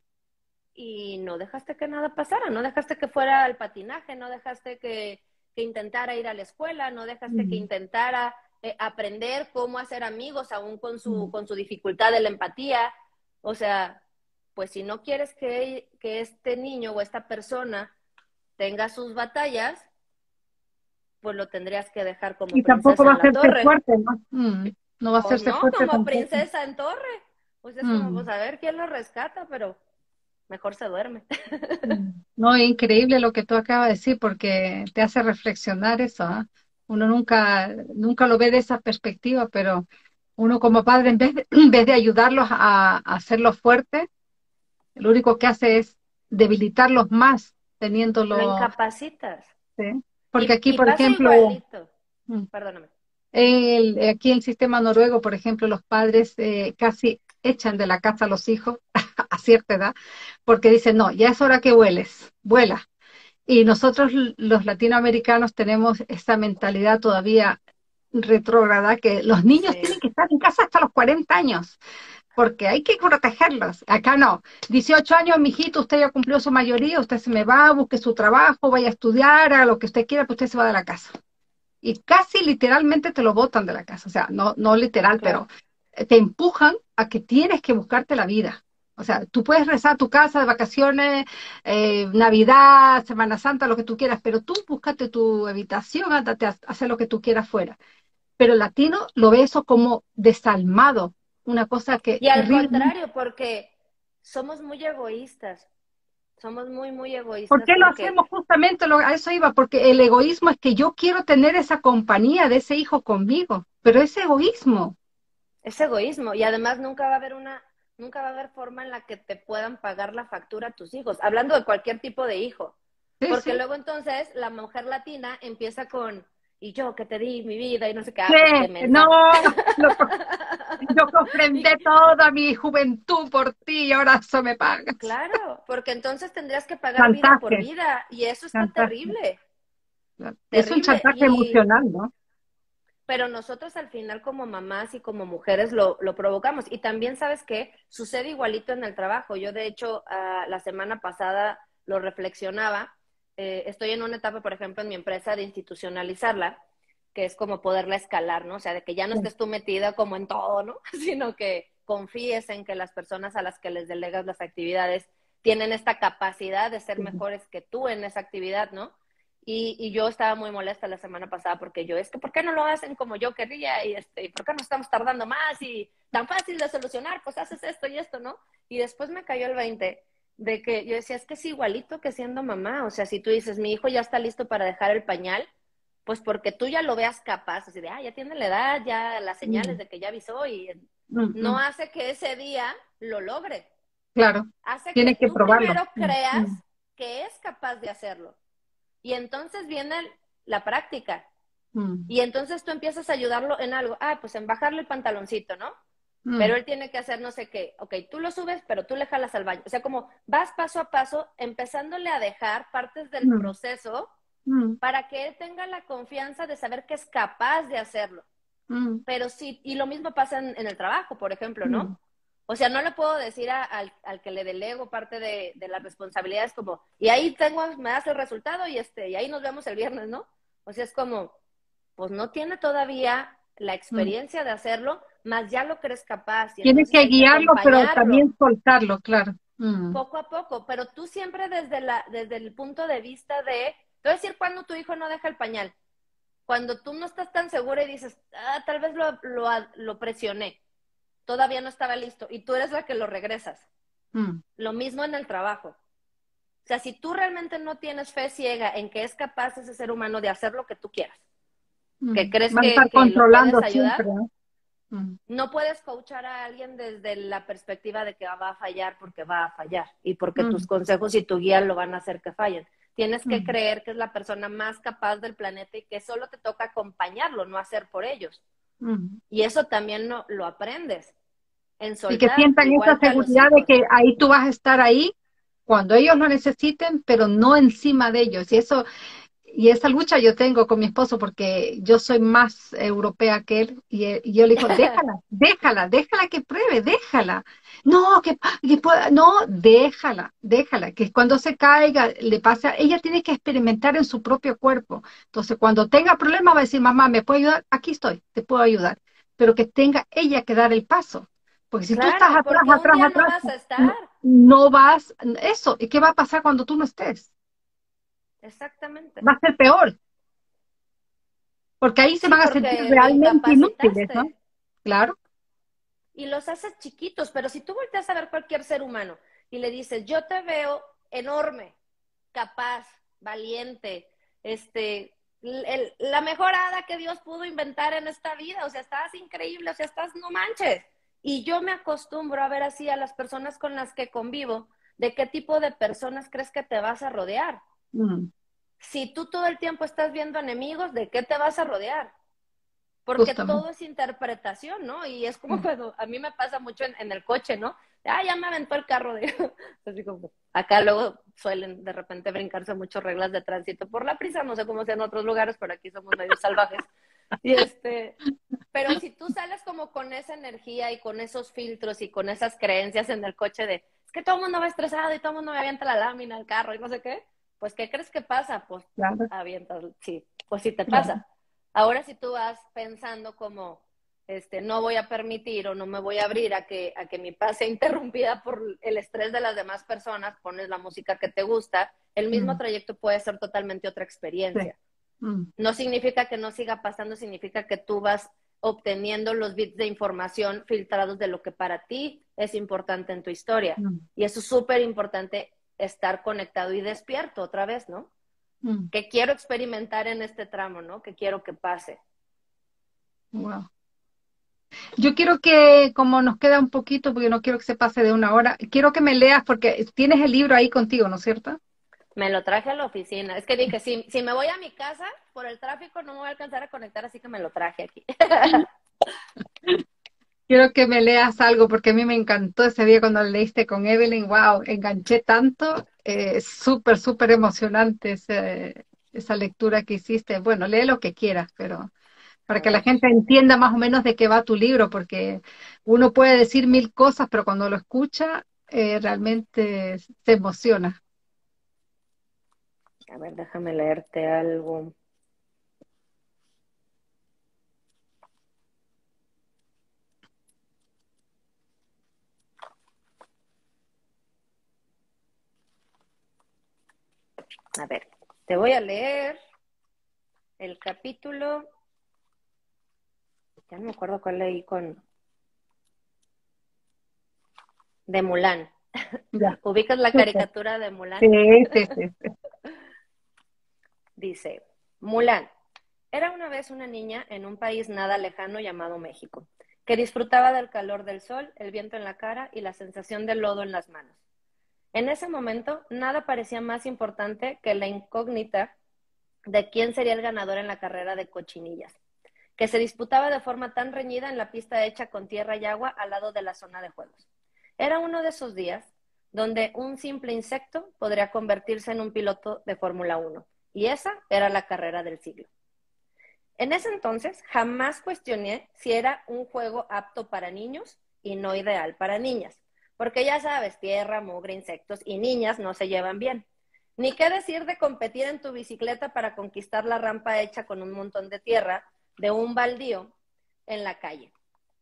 y no dejaste que nada pasara, no dejaste que fuera al patinaje, no dejaste que, que intentara ir a la escuela, no dejaste Mm. que intentara eh, aprender cómo hacer amigos aún con su, Mm. con su dificultad de la empatía. O sea, pues si no quieres que, que este niño o esta persona tenga sus batallas, pues lo tendrías que dejar como Y tampoco va a princesa en la hacerse torre. fuerte, ¿no? Mm, No va a O hacerse no, fuerte como tampoco. princesa en torre. Pues es como, Mm. pues a ver quién lo rescata, pero mejor se duerme. Mm. No, es increíble lo que tú acabas de decir porque te hace reflexionar eso, ¿ah? Uno nunca, nunca lo ve de esa perspectiva, pero uno como padre, en vez de, en vez de ayudarlos a, a hacerlos fuertes, lo único que hace es debilitarlos más, Lo teniéndolo, incapacitas. ¿sí? Porque Y- aquí, y por ejemplo, igualito. Mm. Perdóname. el, aquí en el sistema noruego, por ejemplo, los padres eh, casi echan de la casa a los hijos a cierta edad, porque dicen, no, ya es hora que vueles, vuela. Y nosotros los latinoamericanos tenemos esa mentalidad todavía retrógrada que los niños Sí. tienen que estar en casa hasta los 40 años, porque hay que protegerlos. Acá no. 18 años, mijito, usted ya cumplió su mayoría, usted se me va, busque su trabajo, vaya a estudiar, haga lo que usted quiera, pues usted se va de la casa. Y casi literalmente te lo botan de la casa. O sea, no, no literal, Claro. pero te empujan a que tienes que buscarte la vida. O sea, tú puedes rezar a tu casa de vacaciones, eh, Navidad, Semana Santa, lo que tú quieras, pero tú búscate tu habitación, ándate a hacer lo que tú quieras fuera. Pero el latino lo ve eso como desalmado, una cosa que Y al contrario, porque somos muy egoístas. Somos muy, muy egoístas. ¿Por qué lo porque- hacemos justamente? Lo, a eso iba, porque el egoísmo es que yo quiero tener esa compañía de ese hijo conmigo, pero es egoísmo. Es egoísmo. Y además nunca va a haber una, nunca va a haber forma en la que te puedan pagar la factura a tus hijos. Hablando de cualquier tipo de hijo. Sí, Porque sí. luego entonces la mujer latina empieza con, y yo que te di mi vida y no sé qué. ah, Sí, pues, no, yo comprendí toda mi juventud por ti y ahora eso me pagas. Claro, porque entonces tendrías que pagar vida por vida y eso está Chantaje. terrible. Es un chantaje y- emocional, ¿no? Pero nosotros al final como mamás y como mujeres lo, lo provocamos. Y también, ¿sabes qué? Sucede igualito en el trabajo. Yo, de hecho, ah, la semana pasada lo reflexionaba. Eh, estoy en una etapa, por ejemplo, en mi empresa de institucionalizarla, que es como poderla escalar, ¿no? O sea, de que ya no estés tú metida como en todo, ¿no? Sino que confíes en que las personas a las que les delegas las actividades tienen esta capacidad de ser mejores que tú en esa actividad, ¿no? Y, y yo estaba muy molesta la semana pasada porque yo, es que, ¿por qué no lo hacen como yo querría? Y este, ¿y ¿por qué no estamos tardando más? Y tan fácil de solucionar, pues haces esto y esto, ¿no? Y después me cayó el 20 de que yo decía, es que es igualito que siendo mamá. O sea, si tú dices, mi hijo ya está listo para dejar el pañal, Pues porque tú ya lo veas capaz, así de, ah, ya tiene la edad, ya las señales Mm. de que ya avisó y Mm, no hace que ese día lo logre. Claro, Hace tienes que que tú probarlo. primero creas mm, que es capaz de hacerlo. Y entonces viene la práctica. mm, Y entonces tú empiezas a ayudarlo en algo. Ah, pues en bajarle el pantaloncito, ¿no? mm. Pero él tiene que hacer no sé qué. Ok, tú lo subes, pero tú le jalas al baño. O sea, como vas paso a paso, empezándole a dejar partes del Mm. proceso para que él tenga la confianza de saber que es capaz de hacerlo. Pero sí, y lo mismo pasa en, en el trabajo, por ejemplo, ¿no? O sea, no le puedo decir a- al, al que le delego parte de, de las responsabilidades como, y ahí tengo, me das el resultado y este, y ahí nos vemos el viernes, ¿no? O sea, es como, pues no tiene todavía la experiencia de hacerlo, más ya lo crees capaz. y Tienes que guiarlo, pero también soltarlo, claro. Mm, Poco a poco, pero tú siempre desde, la, desde el punto de vista de, te voy a decir cuando tu hijo no deja el pañal, cuando tú no estás tan segura y dices, ah, tal vez lo, lo, lo presioné, todavía no estaba listo, y tú eres la que lo regresas. mm, Lo mismo en el trabajo. O sea, si tú realmente no tienes fe ciega en que es capaz ese ser humano de hacer lo que tú quieras, mm. que crees que- estar que lo controlando puedes ayudar. Mm, no puedes coachar a alguien desde la perspectiva de que va a fallar porque va a fallar y porque Mm. tus consejos y tu guía lo van a hacer que fallen. Tienes que Mm. creer que es la persona más capaz del planeta y que solo te toca acompañarlo, no hacer por ellos. Y eso también no, lo aprendes. En Y que soltar, sientan esa seguridad de que ahí tú vas a estar ahí cuando ellos lo necesiten, pero no encima de ellos. Y eso, y esa lucha yo tengo con mi esposo porque yo soy más europea que él y, y yo le digo, déjala, déjala, déjala que pruebe, déjala. No, que, que pueda- no, déjala, déjala, que cuando se caiga, le pasa, ella tiene que experimentar en su propio cuerpo. Entonces, cuando tenga problemas va a decir, mamá, ¿me puede ayudar? Aquí estoy, te puedo ayudar. Pero que tenga ella que dar el paso. Porque si tú Claro, estás atrás, atrás, día no atrás, vas a estar. no vas, eso, ¿y qué va a pasar cuando tú no estés? Exactamente. Va a ser peor. Porque ahí se van a sentir realmente inútiles, ¿no? Claro. y los haces chiquitos, pero si tú volteas a ver cualquier ser humano y le dices, yo te veo enorme, capaz, valiente, este, el- la mejor hada que Dios pudo inventar en esta vida, o sea, estás increíble, o sea, estás, no manches. Y yo me acostumbro a ver así a las personas con las que convivo, de qué tipo de personas crees que te vas a rodear. Mm, Si tú todo el tiempo estás viendo enemigos, ¿de qué te vas a rodear? Porque Justamente. todo es interpretación, ¿no? Y es como Mm. cuando a mí me pasa mucho en, en el coche, ¿no? Ah, ya me aventó el carro. digo. Así como, acá luego suelen de repente brincarse muchas reglas de tránsito por la prisa, no sé cómo sea en otros lugares, pero aquí somos medio salvajes. Y este, pero si tú sales como con esa energía y con esos filtros y con esas creencias en el coche de, es que todo el mundo va estresado y todo el mundo me avienta la lámina al carro y no sé qué, pues ¿qué crees que pasa? Pues claro. avientas, sí, pues sí te Claro. pasa. Ahora si tú vas pensando como, este, no voy a permitir o no me voy a abrir a que, a que mi paz sea interrumpida por el estrés de las demás personas, pones la música que te gusta, el mismo Mm. trayecto puede ser totalmente otra experiencia. Mm, No significa que no siga pasando, significa que tú vas obteniendo los bits de información filtrados de lo que para ti es importante en tu historia. mm, Y eso es súper importante estar conectado y despierto otra vez, ¿no? mm. que quiero experimentar en este tramo, ¿no? Que quiero que pase. Wow. Yo quiero que, como nos queda un poquito, porque no quiero que se pase de una hora, quiero que me leas, porque tienes el libro ahí contigo, ¿no es cierto? Me lo traje a la oficina. Es que dije, si, si me voy a mi casa, por el tráfico no me voy a alcanzar a conectar, así que me lo traje aquí. Quiero que me leas algo, porque a mí me encantó ese día cuando leíste con Evelyn, wow, enganché tanto, eh, súper, súper emocionante esa lectura que hiciste. Bueno, lee lo que quieras, pero para que la gente entienda más o menos de qué va tu libro, porque uno puede decir mil cosas, pero cuando lo escucha, eh, realmente se emociona. A ver, déjame leerte algo. A ver, te voy a leer el capítulo. Ya no me acuerdo cuál leí con. De Mulan. Ya. ¿Ubicas la caricatura de Mulan? Sí, sí, sí, sí. Dice, Mulan, Era una vez una niña en un país nada lejano llamado México, que disfrutaba del calor del sol, el viento en la cara y la sensación del lodo en las manos. En ese momento, nada parecía más importante que la incógnita de quién sería el ganador en la carrera de cochinillas, que se disputaba de forma tan reñida en la pista hecha con tierra y agua al lado de la zona de juegos. Era uno de esos días donde un simple insecto podría convertirse en un piloto de Fórmula 1, y esa era la carrera del siglo. En ese entonces jamás cuestioné si era un juego apto para niños y no ideal para niñas, porque ya sabes, tierra, mugre, insectos y niñas no se llevan bien. Ni qué decir de competir en tu bicicleta para conquistar la rampa hecha con un montón de tierra de un baldío en la calle.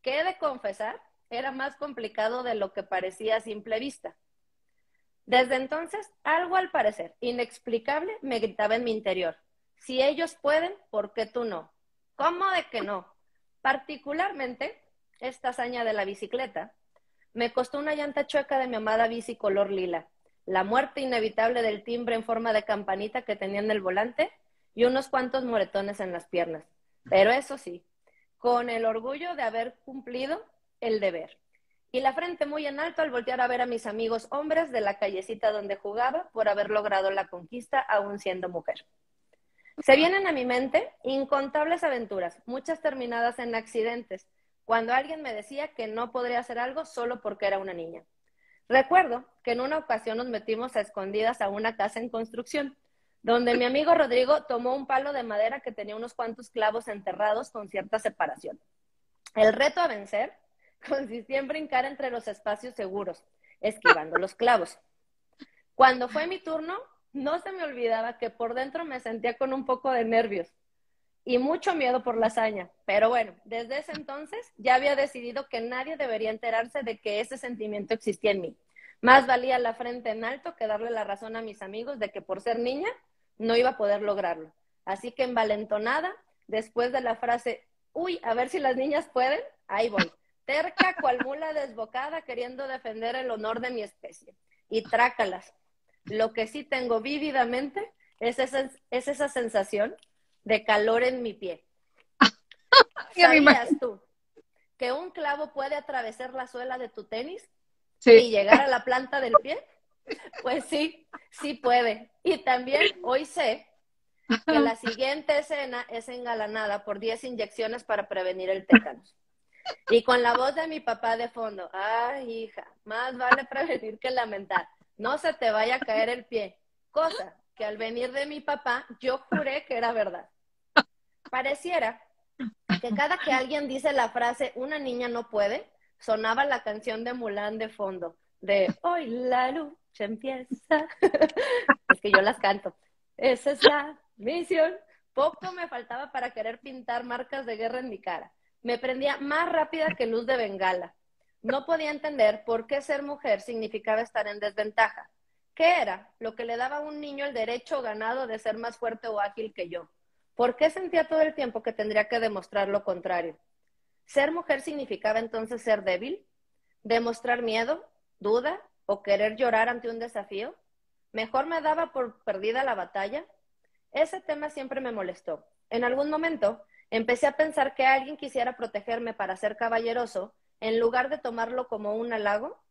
¿Qué he de confesar? Era más complicado de lo que parecía a simple vista. Desde entonces, algo al parecer inexplicable me gritaba en mi interior. Si ellos pueden, ¿por qué tú no? ¿Cómo de que no? Particularmente, esta hazaña de la bicicleta me costó una llanta chueca de mi amada bici color lila, la muerte inevitable del timbre en forma de campanita que tenía en el volante y unos cuantos moretones en las piernas. Pero eso sí, con el orgullo de haber cumplido el deber. Y la frente muy en alto al voltear a ver a mis amigos hombres de la callecita donde jugaba por haber logrado la conquista aún siendo mujer. Se vienen a mi mente incontables aventuras, muchas terminadas en accidentes, cuando alguien me decía que no podría hacer algo solo porque era una niña. Recuerdo que en una ocasión nos metimos a escondidas a una casa en construcción, donde mi amigo Rodrigo tomó un palo de madera que tenía unos cuantos clavos enterrados con cierta separación. El reto a vencer consistía en brincar entre los espacios seguros, esquivando los clavos. Cuando fue mi turno, no se me olvidaba que por dentro me sentía con un poco de nervios y mucho miedo por la hazaña. Pero bueno, desde ese entonces ya había decidido que nadie debería enterarse de que ese sentimiento existía en mí. Más valía la frente en alto que darle la razón a mis amigos de que por ser niña no iba a poder lograrlo. Así que envalentonada, después de la frase, uy, a ver si las niñas pueden, ahí voy. Terca cual mula desbocada queriendo defender el honor de mi especie. Y trácalas, lo que sí tengo vívidamente es esa, es esa sensación de calor en mi pie. ¿Sabías tú que un clavo puede atravesar la suela de tu tenis y llegar a la planta del pie? Pues sí, sí puede. Y también hoy sé que la siguiente escena es engalanada por 10 inyecciones para prevenir el tétanos. Y con la voz de mi papá de fondo, ay hija, más vale prevenir que lamentar no se te vaya a caer el pie. Cosa que al venir de mi papá, yo juré que era verdad. Pareciera que cada que alguien dice la frase una niña no puede, sonaba la canción de Mulan de fondo, de hoy la lucha empieza. es que yo las canto. Esa es la misión. Poco me faltaba para querer pintar marcas de guerra en mi cara. Me prendía más rápida que luz de bengala. No podía entender por qué ser mujer significaba estar en desventaja. ¿Qué era lo que le daba a un niño el derecho ganado de ser más fuerte o ágil que yo? ¿Por qué sentía todo el tiempo que tendría que demostrar lo contrario? ¿Ser mujer significaba entonces ser débil? ¿Demostrar miedo, duda o querer llorar ante un desafío? ¿Mejor me daba por perdida la batalla? Ese tema siempre me molestó. En algún momento empecé a pensar que alguien quisiera protegerme para ser caballeroso en lugar de tomarlo como un halago,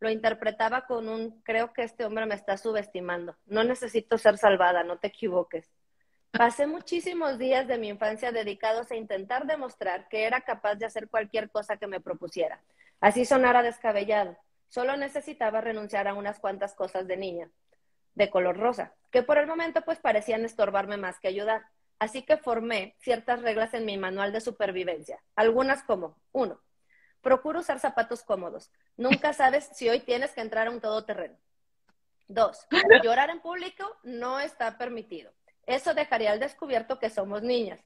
lo interpretaba con un, creo que este hombre me está subestimando, no necesito ser salvada, no te equivoques. Pasé muchísimos días de mi infancia dedicados a intentar demostrar que era capaz de hacer cualquier cosa que me propusiera. Así sonara descabellado. Solo necesitaba renunciar a unas cuantas cosas de niña, de color rosa, que por el momento pues parecían estorbarme más que ayudar. Así que formé ciertas reglas en mi manual de supervivencia. Algunas como, uno, Procura usar zapatos cómodos. Nunca sabes si hoy tienes que entrar a un todoterreno. Dos, llorar en público no está permitido. Eso dejaría al descubierto que somos niñas,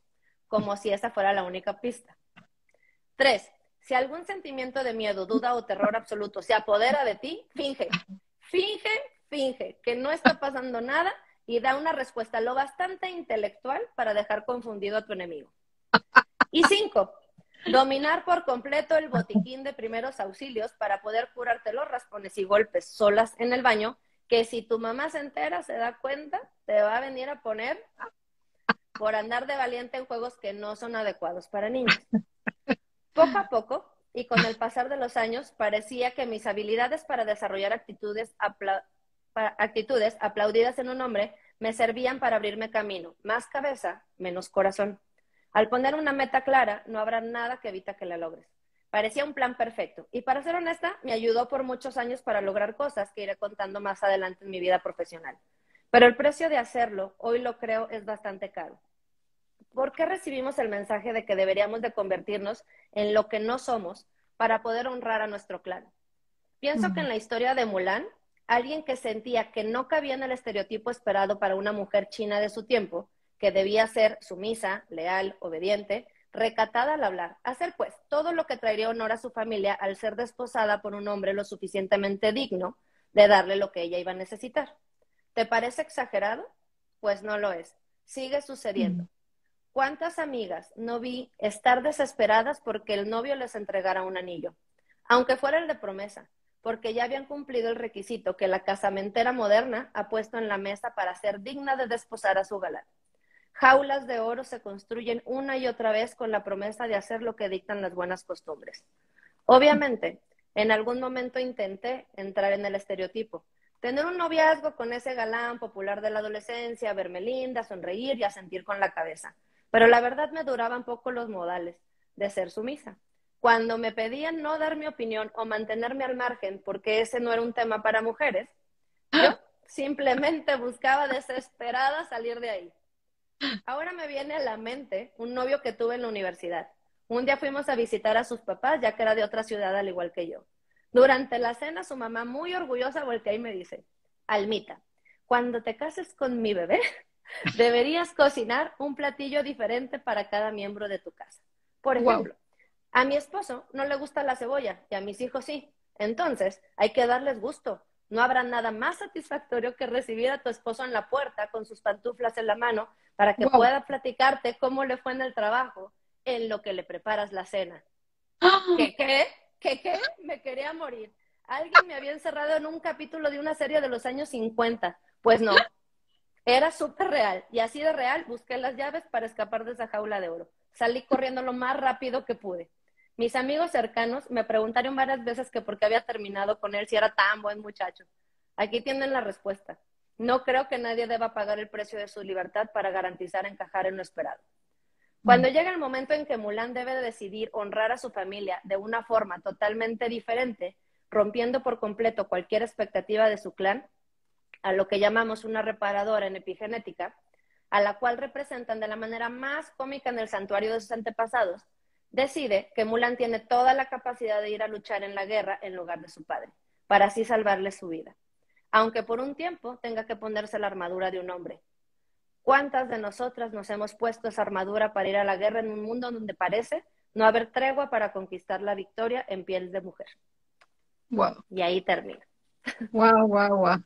como si esa fuera la única pista. Tres, si algún sentimiento de miedo, duda o terror absoluto se apodera de ti, finge, finge, finge que no está pasando nada y da una respuesta lo bastante intelectual para dejar confundido a tu enemigo. Y cinco, Dominar por completo el botiquín de primeros auxilios para poder curarte los raspones y golpes solas en el baño, que si tu mamá se entera, se da cuenta, te va a venir a poner por andar de valiente en juegos que no son adecuados para niños. Poco a poco, y con el pasar de los años, parecía que mis habilidades para desarrollar actitudes, actitudes aplaudidas en un hombre me servían para abrirme camino, más cabeza, menos corazón. Al poner una meta clara, no habrá nada que evita que la logres. Parecía un plan perfecto y para ser honesta, me ayudó por muchos años para lograr cosas que iré contando más adelante en mi vida profesional. Pero el precio de hacerlo, hoy lo creo, es bastante caro. ¿Por qué recibimos el mensaje de que deberíamos de convertirnos en lo que no somos para poder honrar a nuestro clan? Pienso que en la historia de Mulan, alguien que sentía que no cabía en el estereotipo esperado para una mujer china de su tiempo, que debía ser sumisa, leal, obediente, recatada al hablar, hacer pues todo lo que traería honor a su familia al ser desposada por un hombre lo suficientemente digno de darle lo que ella iba a necesitar. ¿Te parece exagerado? Pues no lo es. Sigue sucediendo. ¿Cuántas amigas no vi estar desesperadas porque el novio les entregara un anillo? Aunque fuera el de promesa, porque ya habían cumplido el requisito que la casamentera moderna ha puesto en la mesa para ser digna de desposar a su galán. Jaulas de oro se construyen una y otra vez con la promesa de hacer lo que dictan las buenas costumbres. Obviamente, en algún momento intenté entrar en el estereotipo, tener un noviazgo con ese galán popular de la adolescencia, verme linda, sonreír y asentir con la cabeza. Pero la verdad me duraban poco los modales de ser sumisa. Cuando me pedían no dar mi opinión o mantenerme al margen porque ese no era un tema para mujeres, yo simplemente buscaba desesperada salir de ahí. Ahora me viene a la mente un novio que tuve en la universidad. Un día fuimos a visitar a sus papás, ya que era de otra ciudad al igual que yo. Durante la cena, su mamá, muy orgullosa, voltea y me dice, Almita, cuando te cases con mi bebé, Deberías cocinar un platillo diferente para cada miembro de tu casa. Por ejemplo, a mi esposo no le gusta la cebolla y a mis hijos sí. Entonces, hay que darles gusto. No habrá nada más satisfactorio que recibir a tu esposo en la puerta con sus pantuflas en la mano para que pueda platicarte cómo le fue en el trabajo en lo que le preparas la cena. ¿Qué qué? ¿Qué qué? Me quería morir. Alguien me había encerrado en un capítulo de una serie de los años 50. Pues no, era súper real. Y así de real, busqué las llaves para escapar de esa jaula de oro. Salí corriendo lo más rápido que pude. Mis amigos cercanos me preguntaron varias veces que por qué había terminado con él si era tan buen muchacho. Aquí tienen la respuesta. No creo que nadie deba pagar el precio de su libertad para garantizar encajar en lo esperado. Cuando mm. llega el momento en que Mulan debe decidir honrar a su familia de una forma totalmente diferente, rompiendo por completo cualquier expectativa de su clan, a lo que llamamos una reparadora en epigenética, a la cual representan de la manera más cómica en el santuario de sus antepasados, decide que Mulan tiene toda la capacidad de ir a luchar en la guerra en lugar de su padre, para así salvarle su vida, aunque por un tiempo tenga que ponerse la armadura de un hombre. ¿Cuántas de nosotras nos hemos puesto esa armadura para ir a la guerra en un mundo donde parece no haber tregua para conquistar la victoria en piel de mujer? Wow. Y ahí termina. Wow, wow, wow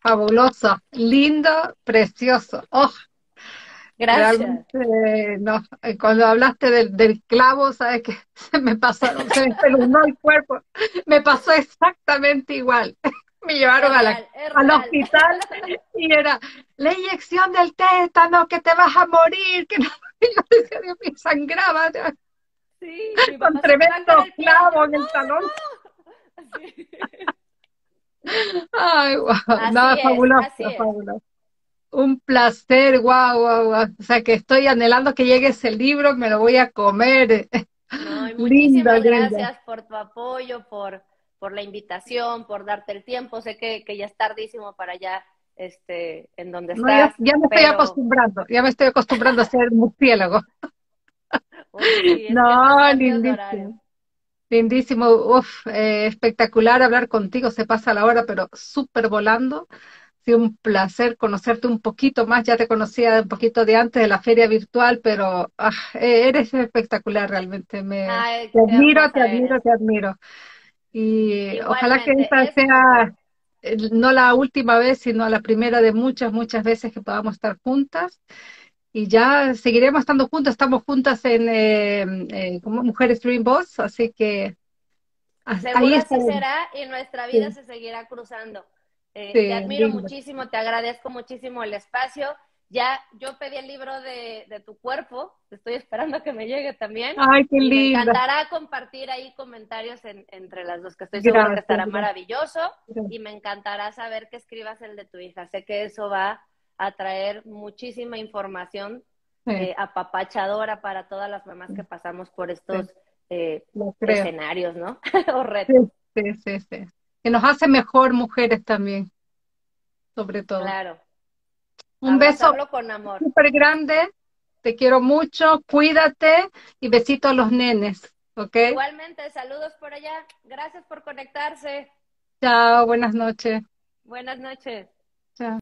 fabuloso, lindo, precioso. Oh, Gracias. no, eh, cuando hablaste del, clavo, sabes que se me pasó, se me pelunó el cuerpo. Me pasó exactamente igual. Me llevaron a la, al hospital y era la inyección del tétano, que te vas a morir, que no. yo decía, Dios mío, sangraba. Sí, con tremendo clavo en el talón. Sí. Ay, wow. No, fabuloso, Un placer, guau, guau, guau. O sea que estoy anhelando que llegue ese libro, me lo voy a comer. muchísimas gracias por tu apoyo, por, por la invitación, por darte el tiempo. Sé que, que ya es tardísimo para allá, este, en donde estás. ya, me estoy acostumbrando, ya me estoy acostumbrando a ser murciélago. no, lindísimo. Lindísimo, uf, eh, espectacular hablar contigo, se pasa la hora, pero súper volando. Sido un placer conocerte un poquito más, ya te conocía un poquito de antes de la feria virtual, pero ah, eh, eres espectacular realmente. Me, te admiro, te admiro, te admiro. Y ojalá que esta sea eh, no la última vez, sino la primera de muchas, muchas veces que podamos estar juntas y ya seguiremos estando juntas, estamos juntas en eh, eh, como Mujeres Dream Boss, así que ahí así será y nuestra vida se seguirá cruzando. Eh, te admiro muchísimo, te agradezco muchísimo el espacio ya yo pedí el libro de, de tu cuerpo, estoy esperando que me llegue también. Ay, qué lindo. Me encantará compartir ahí comentarios entre las dos, que estoy segura que estará maravilloso. Y me encantará saber que escribas el de tu hija. Sé que eso va a traer muchísima información eh, apapachadora para todas las mamás que pasamos por estos eh, escenarios, ¿no? o retos. Sí, sí, sí. Que nos hace mejor mujeres también, sobre todo. Claro. Un beso con amor. súper grande. Te quiero mucho. Cuídate y besito a los nenes. ¿Ok? Igualmente, saludos por allá. Gracias por conectarse. Chao, buenas noches. Buenas noches.